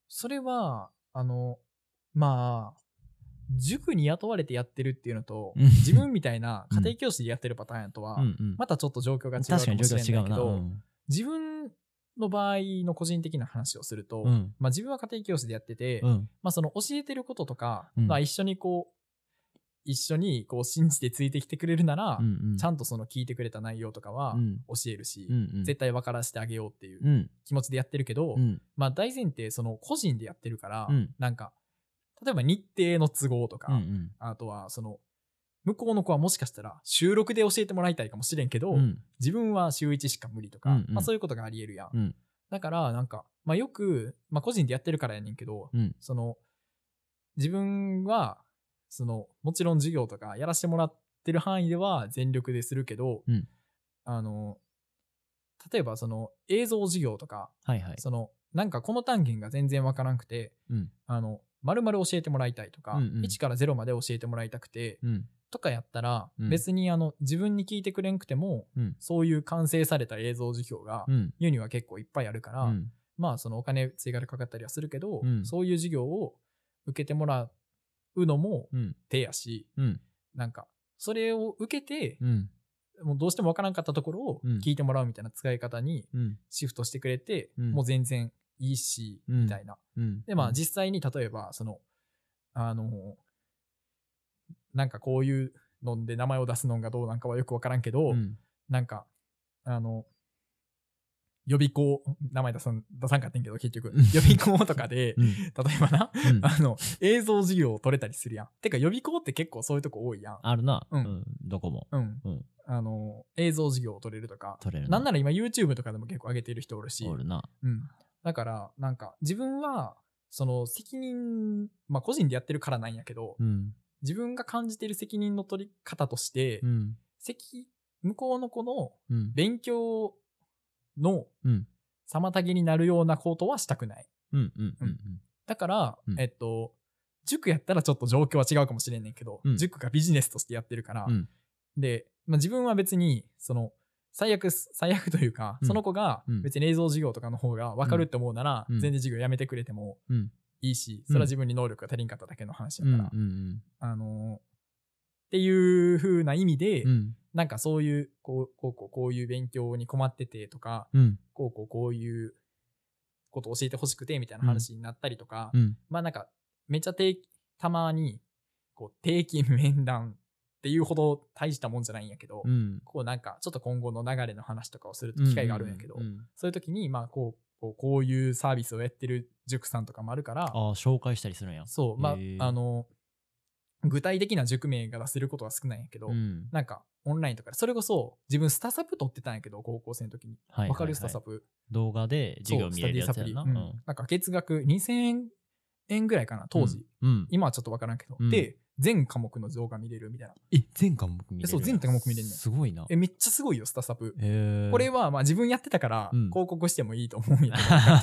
それはあのまあ塾に雇われてやってるっていうのとうん。自分みたいな家庭教師でやってるパターンとは、またちょっと状況が違うか確かにもしれ状況違うな。ないけど、うん自分の場合の個人的な話をすると、うん。まあ自分は家庭教師でやってて、うん。まあその教えてることとか、うん。まあ一緒にこう、一緒にこう信じてついてきてくれるなら、うんちゃんとその聞いてくれた内容とかはうん。教えるし、うんうん。絶対分からせてあげようっていううん。気持ちでやってるけど、うん。まあ大前提その個人でやってるから、うん。なんか、例えば日程の都合とか、うんうん。あとはその、向こうの子はもしかしたら収録で教えてもらいたいかもしれんけど、うん。自分は週1しか無理とか、うんうん。まあそういうことがあり得るやん。うん。だから、なんか、まあよく、まあ個人でやってるからやねんけど、うん。その、自分は、その、もちろん授業とかやらせてもらってる範囲では全力でするけど、うん。あの、例えばその映像授業とか、はいはい。その、なんかこの単元が全然わからんくて、うん。あの、丸々教えてもらいたいとか、うんうん。1から0まで教えてもらいたくて、うんとかやったら、うん。別にあの、自分に聞いてくれんくても、うん。そういう完成された映像授業が、うん。世には結構いっぱいあるから、うん。まあそのお金追加でかかったりはするけど、うん。そういう授業を受けてもらうのもうん。手やし、うん。なんか、それを受けて、うん。もうどうしてもわからんかったところをうん。聞いてもらうみたいな使い方にうん。シフトしてくれて、うん。もう全然いいし、うん。みたいな。うん。で、まあ実際に例えば、その、あの、なんかこういうので名前を出すのがどうなんかはよくわからんけど、うん。なんか、あの、予備校、名前出さん、出さんかったんけど、結局、うん。予備校とかで、うん。例えばな、うん。あの、映像授業を取れたりするやん。てか予備校って結構そういうとこ多いやん。あるな。ううん。んどこも。うん。うん。あの、映像授業を取れるとか、取れるなんなら今 YouTube とかでも結構上げてる人おるし、おるな。うん。だから、なんか、自分は、その責任、まあ個人でやってるからなんやけど、うん自分が感じてる責任の取り方として、うん。責向こうの子のうん。勉強のうん。妨げになるようなことはしたくない。だから、うん。えっと、塾やったらちょっと状況は違うかもしれんねんけど、うん。塾がビジネスとしてやってるから、うん。で、まあ、自分は別に、その、最悪す、最悪というか、うん。その子がうん。別に映像授業とかの方が分かるって思うなら、うん。全然授業やめてくれてもうん。いいし、それは自分に能力が足りんかっただけの話だから、っていう風な意味で、うん。なんかそういう、こう、こう、こう、こういう勉強に困っててとか、うん。こう、こう、こういうことを教えてほしくてみたいな話になったりとか、うん。まあなんか、めっちゃ定期、たまに、こう、定期面談っていうほど大したもんじゃないんやけど、うん。こうなんか、ちょっと今後の流れの話とかをする機会があるんやけど、うん。そういう時に、まあこう、こうこういうサービスをやってる塾さんとかもあるから、ああ紹介したりするんや。そう、まあ、あの、具体的な塾名が出せることは少ないんやけど、うんなんか、オンラインとかで、それこそ、自分スタサプ取ってたんやけど、高校生の時に。はいはいはいわかるスタサプ？動画で授業見れるやつやなスタディサプリ。うんなんか月額2000円円ぐらいかな、当時。うん今はちょっとわからんけど。うんで、全科目の動画見れるみたいな。え全科目見れるそう全科目見れんねんすごいなえ、めっちゃすごいよ、スタサプ。これは、まあ自分やってたから、うん広告してもいいと思うんやけど、勝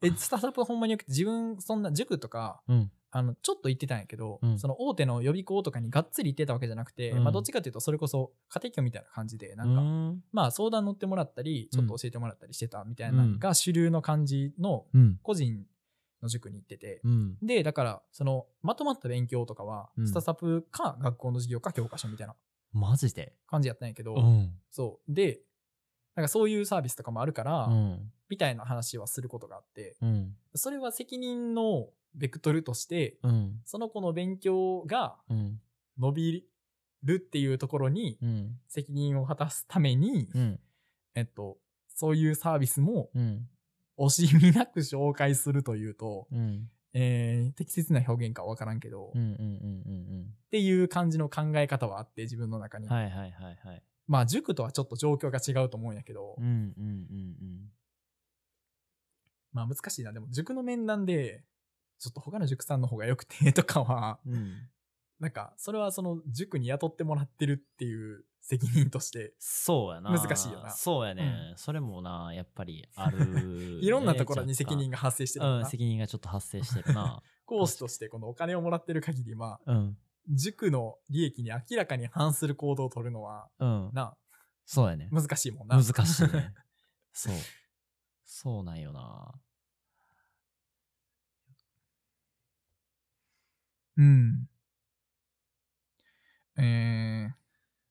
手に。え、スタサプほんまによくて、自分、そんな塾とか、うんあの、ちょっと行ってたんやけど、うん。その大手の予備校とかにがっつり行ってたわけじゃなくて、うん。まあどっちかというと、それこそ家庭教みたいな感じで、なんか、うん。まあ相談乗ってもらったり、ちょっと教えてもらったりしてたみたいなのが主流の感じのうん。個人の塾に行ってて、うん。で、だから、その、まとまった勉強とかは、うん。スタサプか学校の授業か教科書みたいなマジで？感じやったんやけど、うん。そう。で、なんかそういうサービスとかもあるから、うん。みたいな話はすることがあって、うん。それは責任のベクトルとして、うん。その子の勉強がうん。伸びるっていうところにうん。責任を果たすために、うん。えっと、そういうサービスもうん。惜しみなく紹介するというと、うん。えー適切な表現かわからんけど、っていう感じの考え方はあって、自分の中に。うんはいはいはいはい。まあ、塾とはちょっと状況が違うと思うんやけど、うんうんうんまあ難しいな。でも塾の面談で、ちょっと他の塾さんの方が良くて とかは、うんうんなんか、それはその塾に雇ってもらってるっていう責任として、そうやな。難しいよな。そうやね。それもなやっぱりある いろんなところに責任がが発生してるうん。責任がちょっと発生してるな。講師としてこのお金をもらってる限り、まあ、うん。塾の利益に明らかに反する行動を取るのは、うん。な、そうやね。難しいもんな。難しいね。そう。そうなんよなうん。えー、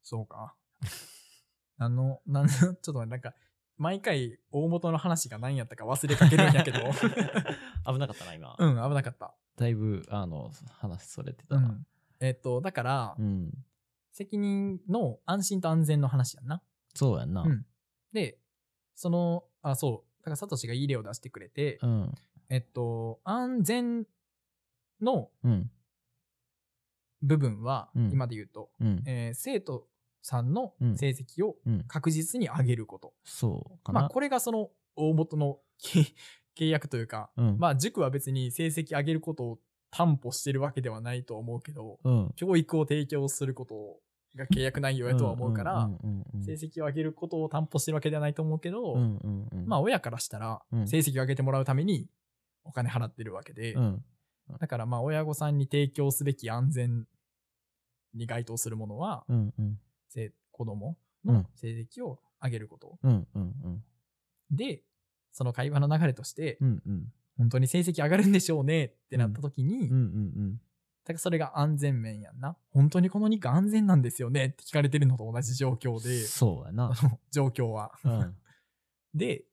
そうか。あの、なんちょっとなんか、毎回大元の話が何やったか忘れかけるんやけど 危なかったな、今。うん危なかった、だいぶ、あの、話それてたな。うん、えっとだから、うん。責任の安心と安全の話やんなそうやんな。うんでそのあそうだからサトシがいい例を出してくれて、うん。えっと安全のうん。部分は、うん今で言うと、うん。えー生徒さんのうん成績をうん。確実に上げること、そうかな。まあこれがその大元の契 契約というか、うん。まあ塾は別に成績上げることを担保してるわけではないと思うけどうん。教育を提供することが契約内容やとは思うから、成績を上げることを担保してるわけではないと思うけど、まあ親からしたらうん成績を上げてもらうためにお金払ってるわけで、うん。だからまあ親御さんに提供すべき安全に該当するものは、うんうん。せ子供のうん成績を上げること、うんうんうん。でその会話の流れとして、うんうん。本当に成績上がるんでしょうねってなった時に、うんうんだからそれが安全面やんな本当にこの肉安全なんですよねって聞かれてるのと同じ状況うん。でそうやな。状況はうん。で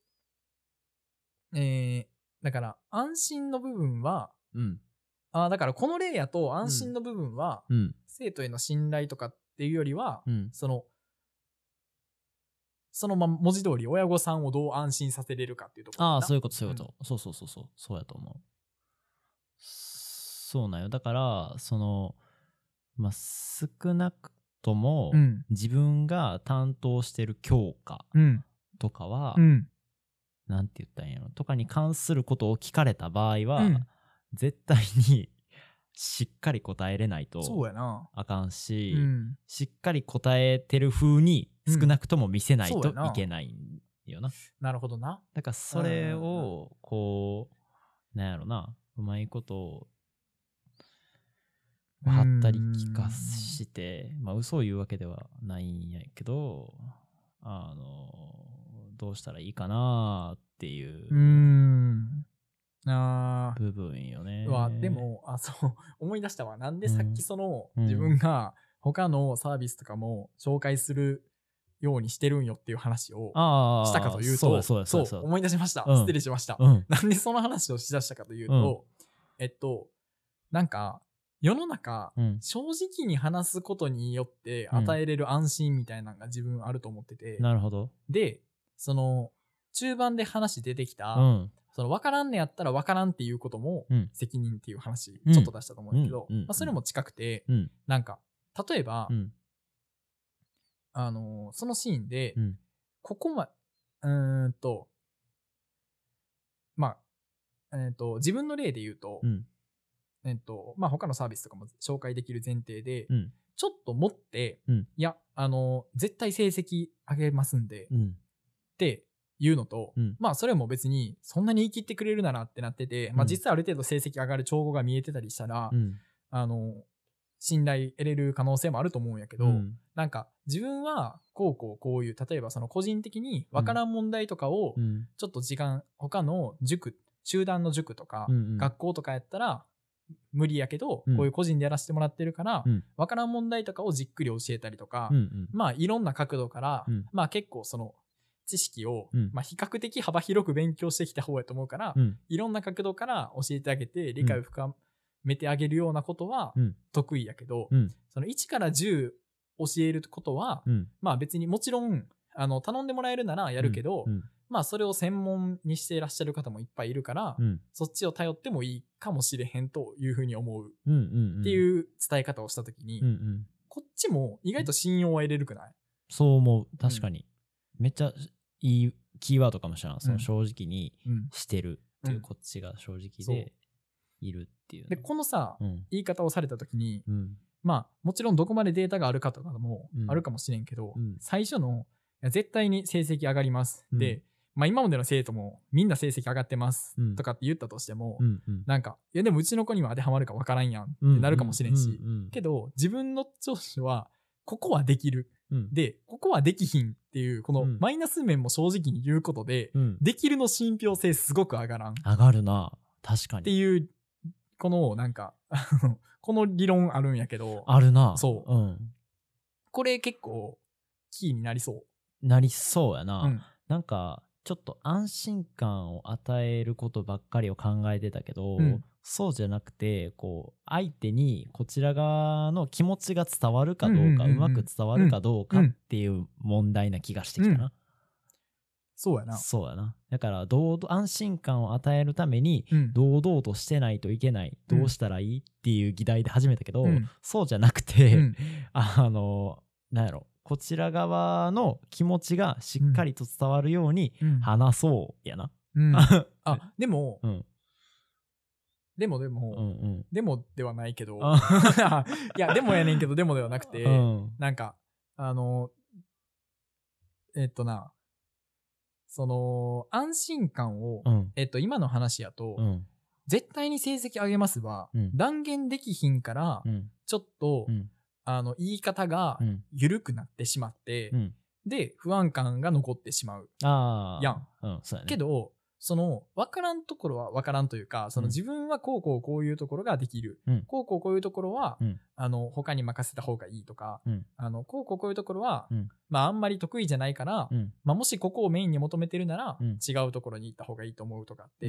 えーだから安心の部分はうん。あーだからこの例やと安心の部分は、うん。生徒への信頼とかっていうよりは、うん。そのそのまま文字通り親御さんをどう安心させれるかっていうところああ、そういいうこと、そういうこと。そうそうそうそう。そうやと思う。そうなんよ。だから、その、まあ、少なくとも、うん自分が担当してる教科うんとかは、うんなんて言ったんやろとかに関することを聞かれた場合は、うん絶対にしっかり答えれないとそうやな。あかんし、うん。しっかり答えてる風にうん少なくとも見せないとそうやな。いけないんよな。なるほどな。だからそれをこうなんやろなうまいことをはったり聞かしてまあ嘘を言うわけではないんやけどあのどうしたらいいかなっていううーんあー。部分よね。でもあそう思い出したわ。なんでさっきその、うん。自分が他のサービスとかも紹介するようにしてるんよっていう話をしたかというとそう思い出しました、うん。失礼しました、うん。なんでその話をしだしたかというと、えっとなんか世の中うん。正直に話すことによってうん。与えれる安心みたいなのが自分あると思ってて、なるほど。でその中盤で話出てきた、うん。その分からんねやったら分からんっていうこともうん。責任っていう話うんちょっと出したと思うんだけど、まあ、それも近くて、うん。なんか例えば、うん。あのーそのシーンで、うん。ここまうーんとまあ、えー、と自分の例で言うと,、うん。えーとまあ、他のサービスとかも紹介できる前提で、うん。ちょっと持って、うん。いやあのー絶対成績上げますんで、っうん。ていうのと、うん。まあそれも別にそんなに言い切ってくれるならってなってて、まあうん実はある程度成績上がる兆候が見えてたりしたら、うん。あの信頼得れる可能性もあると思うんやけど、うん。なんか自分はこうこうこういう例えばその個人的に分からん問題とかをうん。ちょっと時間他の塾集団の塾とか、うん学校とかやったら無理やけど、うん。こういう個人でやらせてもらってるから、うん。分からん問題とかをじっくり教えたりとか、うんうん。まあいろんな角度から、うん。まあ結構その知識を、うん。まあ、比較的幅広く勉強してきた方やと思うから、うん。いろんな角度から教えてあげて理解を深めてあげるようなことはうん。得意やけど、うん。その1から10教えることは、うん。まあ別にもちろんあの頼んでもらえるならやるけど、うん。まあそれを専門にしていらっしゃる方もいっぱいいるから、うん。そっちを頼ってもいいかもしれへんというふうに思うっていう伝え方をした時に、うんうん。こっちも意外と信用は得れるくない、そう思う。確かに。めっちゃいいキーワードかもしれない。そうん。の正直にうんしてるっていううん。こっちが正直でいるっていうでこのさ、うん。言い方をされた時にうん。まあもちろんどこまでデータがあるかとかもうん。あるかもしれんけど、うん。最初の絶対に成績上がります、うん。で、まあ、今までの生徒もみんな成績上がってます、うん。とかって言ったとしても、なんかいやでもうちの子には当てはまるかわからんやんってなるかもしれんし、けど自分の長所はここはできるうん。でここはできひんっていうこのうん。マイナス面も正直に言うことで、うん。できるの信憑性すごく上がらん。っ上がるな。確かに。ていうこのなんか この理論あるんやけどあるな。そう。うん。これ結構キーになりそなりそうやな、う、うん。なんかちょっと安心感を与えることばっかりを考えてたけど、うん。そうじゃなくてこう相手にこちら側の気持ちが伝わるかどうか、ううんうんうんうん。まく伝わるかどうかっていう問題な気がしてきたな、そうやな。そうやな。だから堂々安心感を与えるためにうん。堂々としてないといけないどうしたらいいっていう議題で始めたけど、うん。そうじゃなくて、うん。あのなんやろこちら側の気持ちがしっかりと伝わるようにうん。話そうやな。うん。あ、でも、うん。でもでうんも、うん。でもではないけど、あ。いや、でもやねんけど、でもではなくて、うん。なんか、あの、えっとな、その、安心感を、うん。えっと、今の話やと、うん。絶対に成績上げますは、うん。断言できひんから、うん。ちょっと、うんあの、言い方がうん。緩くなってしまって、うん。で、不安感が残ってしまう。やん。うんそうやね。けど、その、分からんところは分からんというか、そのうん自分はこうこうこういうところができる。うん。こうこうこういうところは、うん。あの、他に任せた方がいいとか、うん。あの、こうこうこういうところは、うん。まああんまり得意じゃないから、うん。まあもしここをメインに求めてるなら、うん。違うところに行った方がいいと思うとかって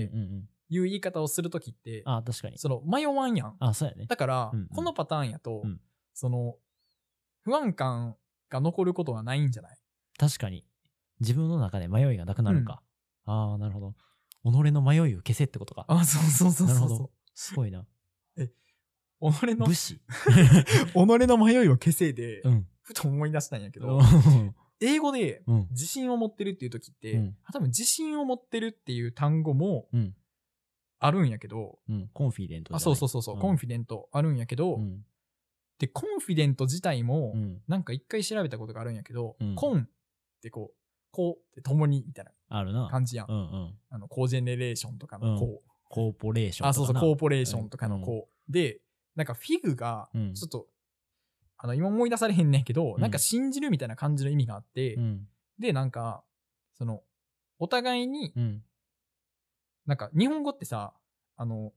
いう言い方をするときって、あ確かに。その迷わんやん。あそうやね。だから、このパターンやと、うんその、不安感が残ることはないんじゃない？確かに。自分の中で迷いがなくなるか、ああなるほど。己の迷いを消せってことか。あ、そうそうそうそうそう。なるほど。すごいな。己の武、士。己の迷いを消せで、うん。ふと思い出したんやけど、う英語でん。自信を持ってるっていう時って、うん。多分自信を持ってるっていう単語もうん。あるんやけど、うん。コンフィデントあ、そうそうそうそう、うん。コンフィデントあるんやけど、うんで、コンフィデント自体も、うん。なんか一回調べたことがあるんやけど、うん。コンってこう、こうって共にみたいなあるな。感じやん。うんうん。あの、コージェネレーションとかのこう。コーポレーションあ、そうそう、コーポレーションとかのこう。で、なんかフィグがうん、ちょっと、あの、今思い出されへんねんけど、うん。なんか信じるみたいな感じの意味があって、うん。で、なんか、その、お互いに、うん。なんか、日本語ってさ、あの、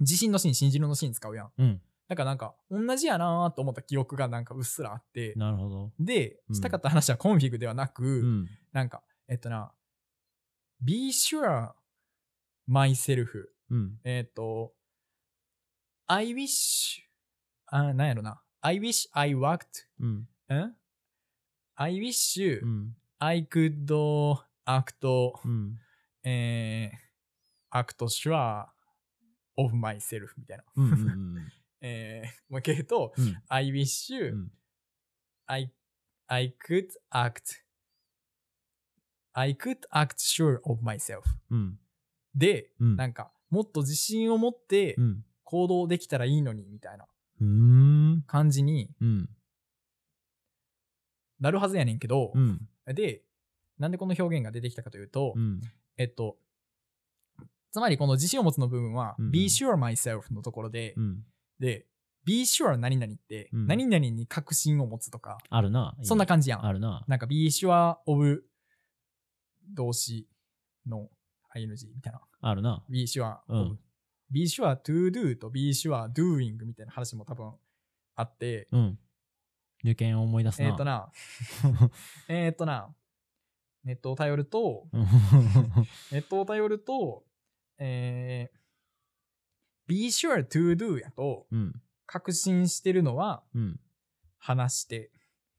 自信のシーン、信じるのシーン使うやん。うんだからなんか、同じやなーと思った記憶がなんかうっすらあって、なるほど。で、うん。したかった話はコンフィグではなく、うん。なんか、えっとな、be sure myself うん。えっ、と、I wish, あ、なんやろな。I wish I worked, うん。ん ?I wish うん。I could act, うん。えー、act sure of myself みたいな。うんうんうんえー、もう一回言うと、うん。I wish うん。I, I could act, I could act sure of myself. うん。で、うん。なんか、もっと自信を持ってうん。行動できたらいいのに、みたいな感じにうん。なるはずやねんけどう、ん。で、なんでこの表現が出てきたかというと、うん。えっと、つまりこの自信を持つの部分は、be sure myself のところで、うんで、be sure 何々って、うん。何々に確信を持つとか、あるなそんな感じやん。あるな。なんか be sure of 動詞の ing みたいな。あるな。Be sure of、うん。Be sure to do と be sure doing みたいな話も多分あって、うん。受験を思い出すな。えっ、とな、えっとな、ネットを頼ると、うん。ネットを頼ると、えー、be sure to do やと、うん。確信してるのはうん。話して、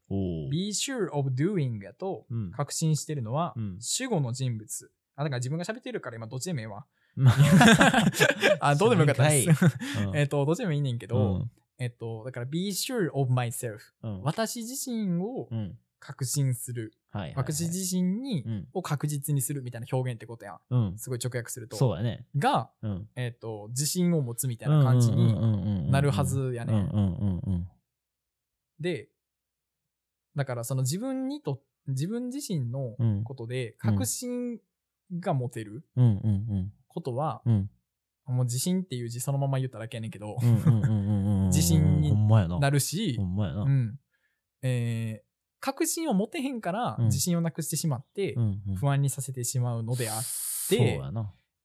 be sure of doing やと、うん。確信してるのはうん。主語の人物。あ、だから自分が喋ってるから今どっちでもええわ。ま あ、どうでもよかったです。うん。えっと、どっちでもいいねんけど、うん。えっと、だから be sure of myself。うん。私自身をうん確信する。はいはいはい。私自身に、うん。を確実にするみたいな表現ってことやん。うん。すごい直訳すると。そうやね。が、うん。えっと、自信を持つみたいな感じにになるはずやね。うんうんうんうんで、だからその自分にと、自分自身のうん。ことで確信が持てるうんうんうん。ことは、うん。もう自信っていう字そのまま言っただけやねんけど、自信になるしほ、んまやな。うん。えー確信を持てへんからうん。自信をなくしてしまって、不安にさせてしまうのであって、そう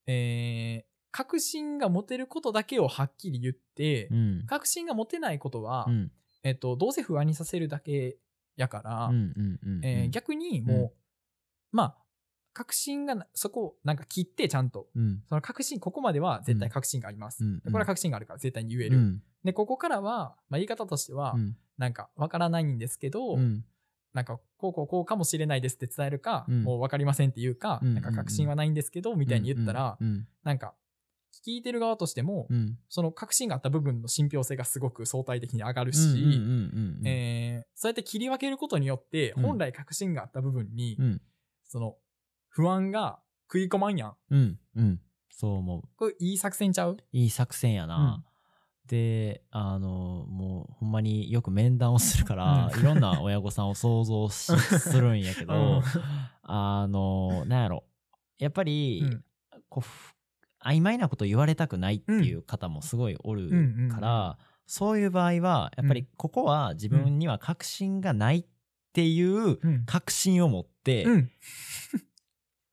えー確信が持てることだけをはっきり言って、うん。確信が持てないことは、うん。えっと、どうせ不安にさせるだけやから、えー逆にもう、まあ確信がなそこをなんか切ってちゃんと。うん。その確信ここまでは絶対確信があります、これは確信があるから絶対に言える、うん。でここからは、まあ、言い方としては、うん。なんかわからないんですけど、うん。なんかこうこうこうかもしれないですって伝えるか、うんもう分かりませんっていうか、うんなんか確信はないんですけど、みたいに言ったら、うん。なんか聞いてる側としても、うん。その確信があった部分の信憑性がすごく相対的に上がるし、そうやって切り分けることによって、うん本来確信があった部分に、うん。その不安が食い込まんやん。うん。うん。そう思う。これいい作戦ちゃう？いい作戦やな。で、あの、もうほんまによく面談をするから、うん。いろんな親御さんを想像しするんやけど、うん。あの、なんやろ。やっぱり、うん。こうふ曖昧なこと言われたくないっていう方もすごいおるから、そういう場合は、やっぱりここは自分には確信がないっていううん。確信を持って、うん。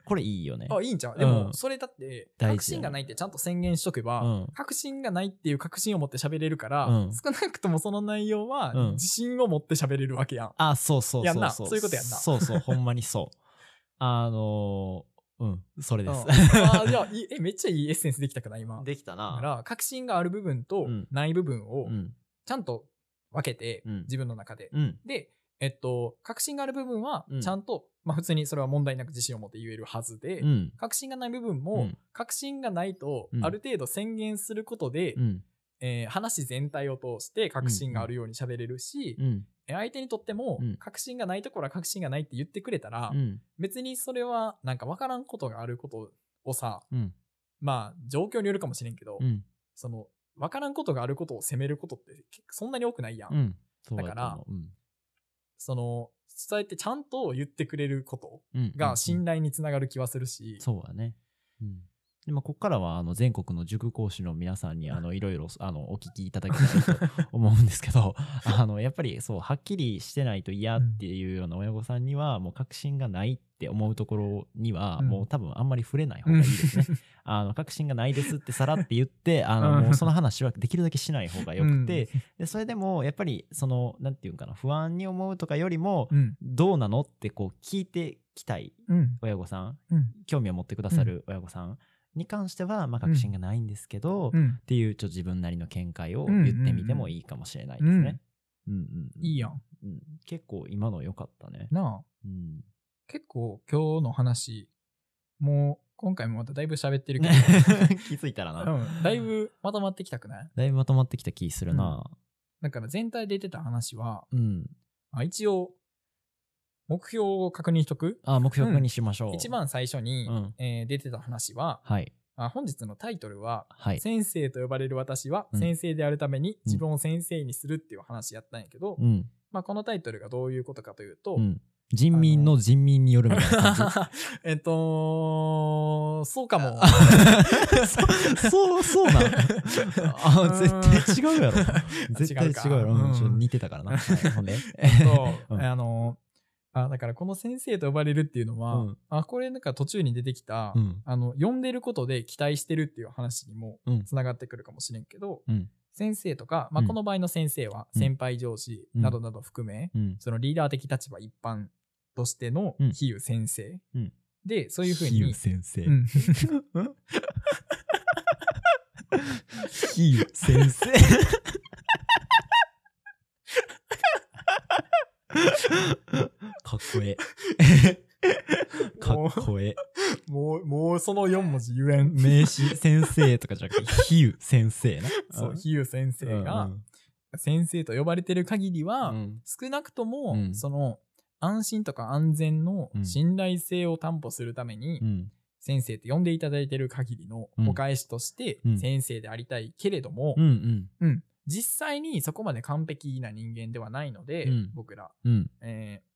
これいいよね。あ、いいんちゃう？でも、うんそれだって、確信がないってちゃんと宣言しとけば、うん確信がないっていう確信を持って喋れるから、うん少なくともその内容はうん自信を持って喋れるわけやん。あ、そうそうやんなそうそう。そういうことやんなそうそう、ほんまにそう。あのー、うん、それでうんす。あじゃあえめっちゃいいエッセンスできたくない？今。できたな。だから確信がある部分とうんない部分をうん、ちゃんと分けて、うん自分の中で。うん、で、えっと、確信がある部分はうん。ちゃんと、まあ普通にそれは問題なく自信を持って言えるはずで、うん、確信がない部分うもん、確信がないとうん。ある程度宣言することで、うん、えー話全体を通して確信があるように喋れるし、相手にとってもうん。確信がないところは確信がないって言ってくれたら、うん、別にそれはなんか分からんことがあることをさうん、まあ状況によるかもしれんけど、うん、その分からんことがあることを責めることってそんなに多くないやん、だからその伝えてちゃんと言ってくれることうん、が信頼につながる気はするし、そうだね。うん。でも、ここからは、あの、全国の塾講師の皆さんに、あの、いろいろ、あの、お聞きいただきたいと思うんですけど、あの、やっぱり、そう、はっきりしてないと嫌っていうような親御さんには、もう確信がないって思うところには、うん。もう多分あんまり触れない方がいいですね。あの、確信がないですってさらって言って、あの、うんもうその話はできるだけしない方がよくて、で、それでも、やっぱり、その、なんていうんかな、不安に思うとかよりも、うん。どうなのってこう聞いてきたいうん。親御さん、うん。興味を持ってくださる親御さんに関しては、まあ、確信がないんですけど、っうん。ていうちょっと自分なりの見解を言ってみてもいいかもしれないですね。うん。うんうんいいやん。うん。結構今の良かったね。なあ。うん、結構今日の話もう今回もまただいぶ喋ってるけど、気づいたらな、うん、だいぶまとまってきたくない？だいぶまとまってきた気するな。だから全体で出てた話は、うん。あ一応目標を確認しとく？あ、目標にしましょう。一番最初に、うんえー出てた話ははい。あ本日のタイトルは、はい。先生と呼ばれる私はうん先生であるために自分を先生にするっていう話やったんやけど、うん。まあ、このタイトルがどういうことかというと、うん。人民の人民によるみたいな感じ。えっと、そうかも。そう、そうなん？あ、絶対違うやろ。絶対違うやろ。うんうん、ちょっと似てたからな。はいほんで。えっと、うんあの、あ、だからこの先生と呼ばれるっていうのは、うんあ、これなんか途中に出てきた、うん。あの、呼んでることで期待してるっていう話にもうんつながってくるかもしれんけど、うん。先生とか、まあ、うんこの場合の先生はうん先輩上司などなど含め、うん。そのリーダー的立場一般としてのうん比喩先生、うんで、そういうふう比喩に、先生う。ん比喩先生。かっこええ。かっこええ。もう、もうその4文字言えん。名詞先生とかじゃなくて、比喩先生な。そう、比喩先生うんが、先生と呼ばれてる限りは、うん少なくとも、うんその安心とか安全のうん信頼性を担保するために、うん。先生って呼んでいただいてる限りのうんお返しとして、うん先生でありたいけれども、うんうん。うん実際にそこまで完璧な人間ではないので、うん僕ら、うん。えー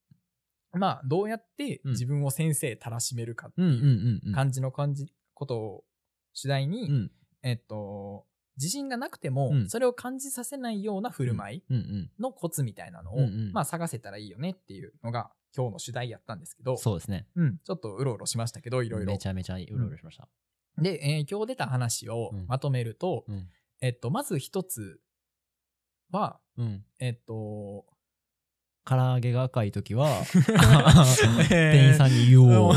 まあどうやってうん自分を先生たらしめるかっていううん。感じの感じことを主題に、うん。えっと自信がなくても、うんそれを感じさせないような振る舞い。のコツみたいなのを、まあ探せたらいいよねっていうのが今日の主題やったんですけど、そうですね。うん、ちょっとうろうろしましたけどいろいろめちゃめちゃうろうろしました。で、えー今日出た話をうんまとめると、うん。えっとまず一つはうん。えっと唐揚げが赤い時は 店員さんに言おう。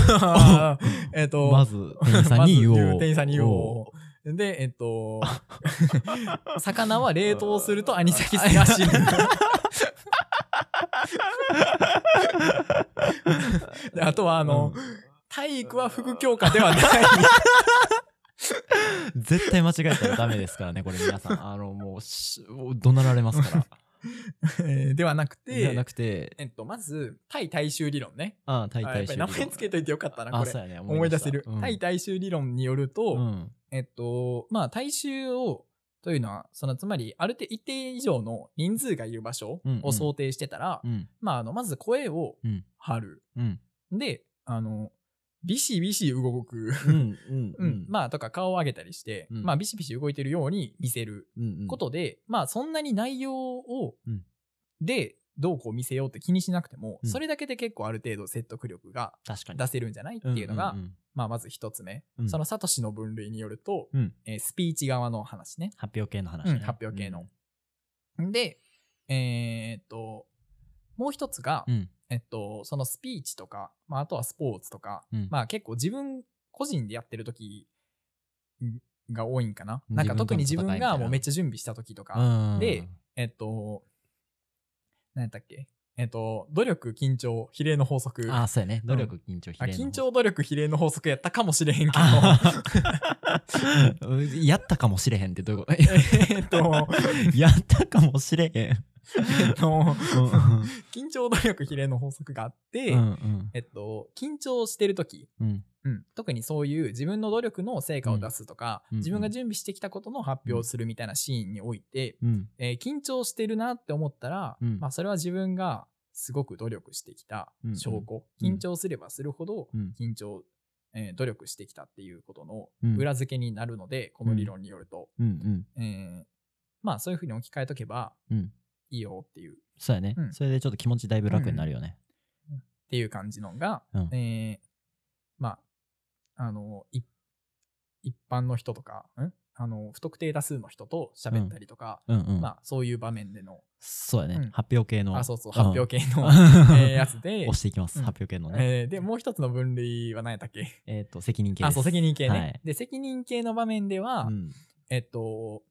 えっと、まず店員さんに言おう。店員さんに言おう。で、えっと、魚は冷凍するとアニサキスが死ぬ。であとは、あの、体育は副教科ではない。絶対間違えたらダメですからね、これ皆さん。あの、もうし、怒鳴られますから。え ーではなくではなて、くて、えっと、まず、対大衆理論ね。ああ、対あやっぱり対名前つけといてよかったな、あ、これ。そうやね。思い出せる。うん対大衆理論によると、うん。えっと、まあ、大衆を、というのは、その、つまり、ある程度、一定以上の人数がいる場所うんうんを想定してたら、うん。まあ、あの、まず声をうん。張る。うん。で、あの、ビシビシ動く。うん。うん。うん。まあ、とか顔を上げたりして、うんまあ、ビシビシ動いてるように見せるうん。ことで、まあ、そんなに内容を、うんで、どうこう見せようって気にしなくても、うんそれだけで結構ある程度説得力が。出せるんじゃないっていうのが、まあ、まず一つ目。うんそのサトシの分類によると、うんえースピーチ側の話ね。発表系の話ね。うん発表系の。で、えーっと、もう一つが、うん。えっと、そのスピーチとか、まあ、あとはスポーツとか、うんまあ結構自分個人でやってる時が多いんかな。なんか特に自分がもうめっちゃ準備した時とか、うん。で、えっと、何やったっけえっと、努力、緊張、比例の法則。あ、そうやね。努力、緊張、比あ例の緊張、努力、比例の法則やったかもしれへんけど、やったかもしれへんってどういうこと？えっと、やったかもしれへん。えっと、うん。緊張、努力、比例の法則があって、うんうん。えっと、緊張してる時うん。うん、特にそういう自分の努力の成果を出すとか、うん。自分が準備してきたことの発表をするみたいなシーンにおいて、うん。えー緊張してるなって思ったら、うん。まあ、それは自分がすごく努力してきた証拠、うん。緊張すればするほどうん。緊張、えー努力してきたっていうことのうん。裏付けになるので、この理論によると、えーまあそういうふうに置き換えとけばうんいいよっていう。っそうやね。うん。それでちょっと気持ちだいぶ楽になるよね。ていう感じのが、うん。えーまああのい一般の人とかん？あの不特定多数の人と喋ったりとか、うん。うんまあそういう場面での、そうやね。うん。発表系の。あそうそうん。発表系の、うんえーやつで押していきます。うん。発表系のね。えーでもう一つの分類は何やったっけ？えっと責任系です。あそう責任系ね、はい。で責任系の場面では、うん。えっと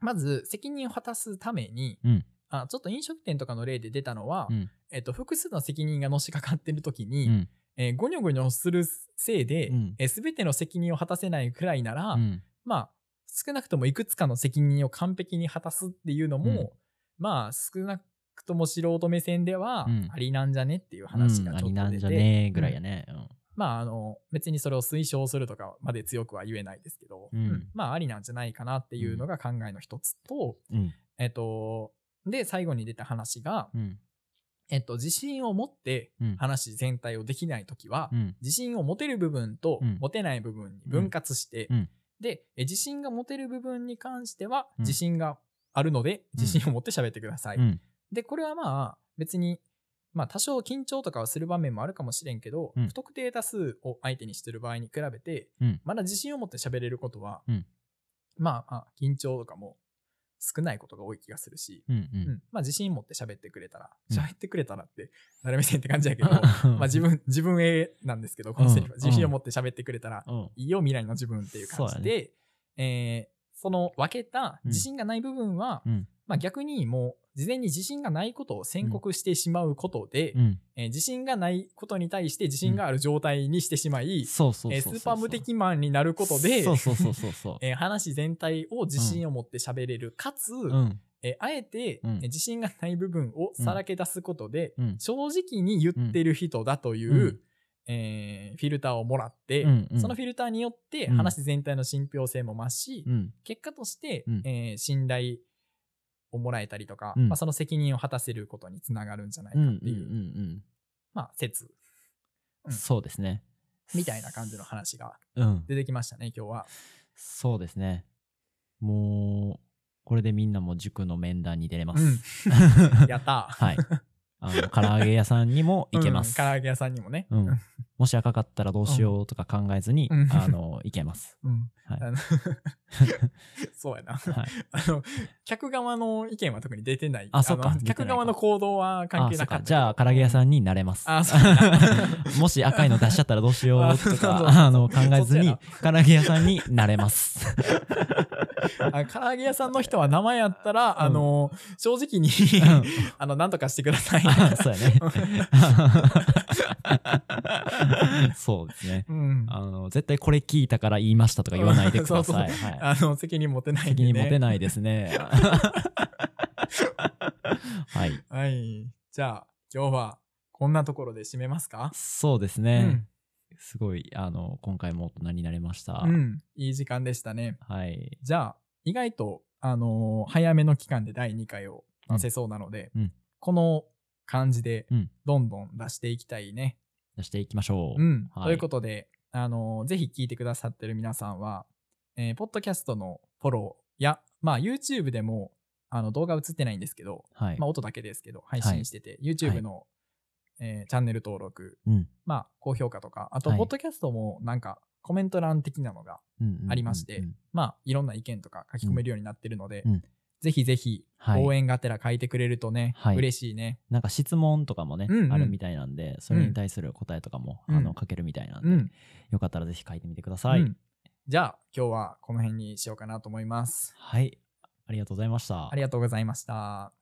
まず責任を果たすために、うん。あちょっと飲食店とかの例で出たのは、うん。えっと、複数の責任がのしかかってる時に、うん。えーゴニョゴニョするせいで、うん。えー全ての責任を果たせないくらいなら、うん。まあ少なくともいくつかの責任を完璧に果たすっていうのも、うん。まあ少なくとも素人目線ではうん。ありなんじゃねっていう話がちょっと出て、りなんじゃねえぐらいやねまああの別にそれを推奨するとかまで強くは言えないですけど、うん。まあありなんじゃないかなっていうのが考えの一つと、うん。えっとで最後に出た話が、うん。えっと、自信を持ってうん。話全体をできないときは、うん。自信を持てる部分とうん。持てない部分に分割して、うん。でえ自信が持てる部分に関してはうん。自信があるので、自信を持って喋ってください。うん。でこれはまあ別に、まあ、多少緊張とかはする場面もあるかもしれんけど、うん。不特定多数を相手にしてる場合に比べて、うん。まだ自信を持って喋れることは、うん。まあまあ緊張とかも少ないことが多い気がするし、うんううん。んまあ自信持って喋ってくれたら、うん。喋ってくれたらって誰目線って感じやけど、まあ自分、自分へなんですけど、このセリフ自信を持って喋ってくれたら、うん。いいよ、未来の自分っていう感じそうで、えーその分けたうん。自信がない部分は、うん。まあ逆にもう事前に自信がないことを宣告してしまうことで、うん。えー自信がないことに対して自信がある状態にしてしまい、スーパー無敵マンになることで、話全体を自信を持って喋れる、かつ、うん。えーあえて、うん。えー自信がない部分をさらけ出すことで、うん。正直に言ってる人だという、うん。えーフィルターをもらって、うんうん。そのフィルターによってうん。話全体の信憑性も増し、うん。結果として、うん。えー信頼をもらえたりとか、うん。まあ、その責任を果たせることにつながるんじゃないかうんうんっていう、うん。まあ説。うん。そうですね。みたいな感じの話がうん。出てきましたね今日は。そうですね。もうこれでみんなも塾の面談に出れまうすん、やったはいあの唐揚げ屋さんにも 行けますうん唐揚げ屋さんにもね。うんもし赤かったらどうしようとか考えずに、うんあの行けます。うんはいあの そうやな。はい。あの、客側の意見は特に出てない。あそっか客側の行動は関係なかったじゃあ、唐揚げ屋さんになれます。あ、そう。もし赤いの出しちゃったらどうしようとか、あの、考えずに唐揚げ屋さんになれます。あ唐揚げ屋さんの人は名前やったら、んあの、正直に、うん あの、なんとかしてください。そうやね。そうですね。うん。あの、絶対これ聞いたから言いましたとか言わないでください。そうはい。あの、責任持てないね。責任持てないですね。はい。はい。じゃあ、今日はこんなところで締めますか？そうですね。すごい、あの、今回も大人になれました。うん。うん。いい時間でしたね。はい。じゃあ、意外と、あのー早めの期間で第2回を出せそうなので、うんこの感じでうん、どんどん出していきたいね。出していきましょう。うん。はいということで、あのーぜひ聞いてくださってる皆さんは、えーポッドキャストのフォローや、まあ、YouTube でも、あの、動画映ってないんですけど、はい。まあ、音だけですけど、配信してて、YouTube の、えーチャンネル登録、うんまあ、高評価とか、あと、はいポッドキャストもなんか、コメント欄的なのが、ありましてまあ、いろんな意見とか書き込めるようになってるので、うんぜひぜひ、はい応援がてら書いてくれるとね、はい嬉しいね。なんか質問とかもね、うんうんあるみたいなんで、それに対する答えとかも、うんあの書けるみたいなんで、うん。よかったらぜひ書いてみてください。うんじゃあ、今日はこの辺にしようかなと思います。はい。ありがとうございましたあ。りがとうございました。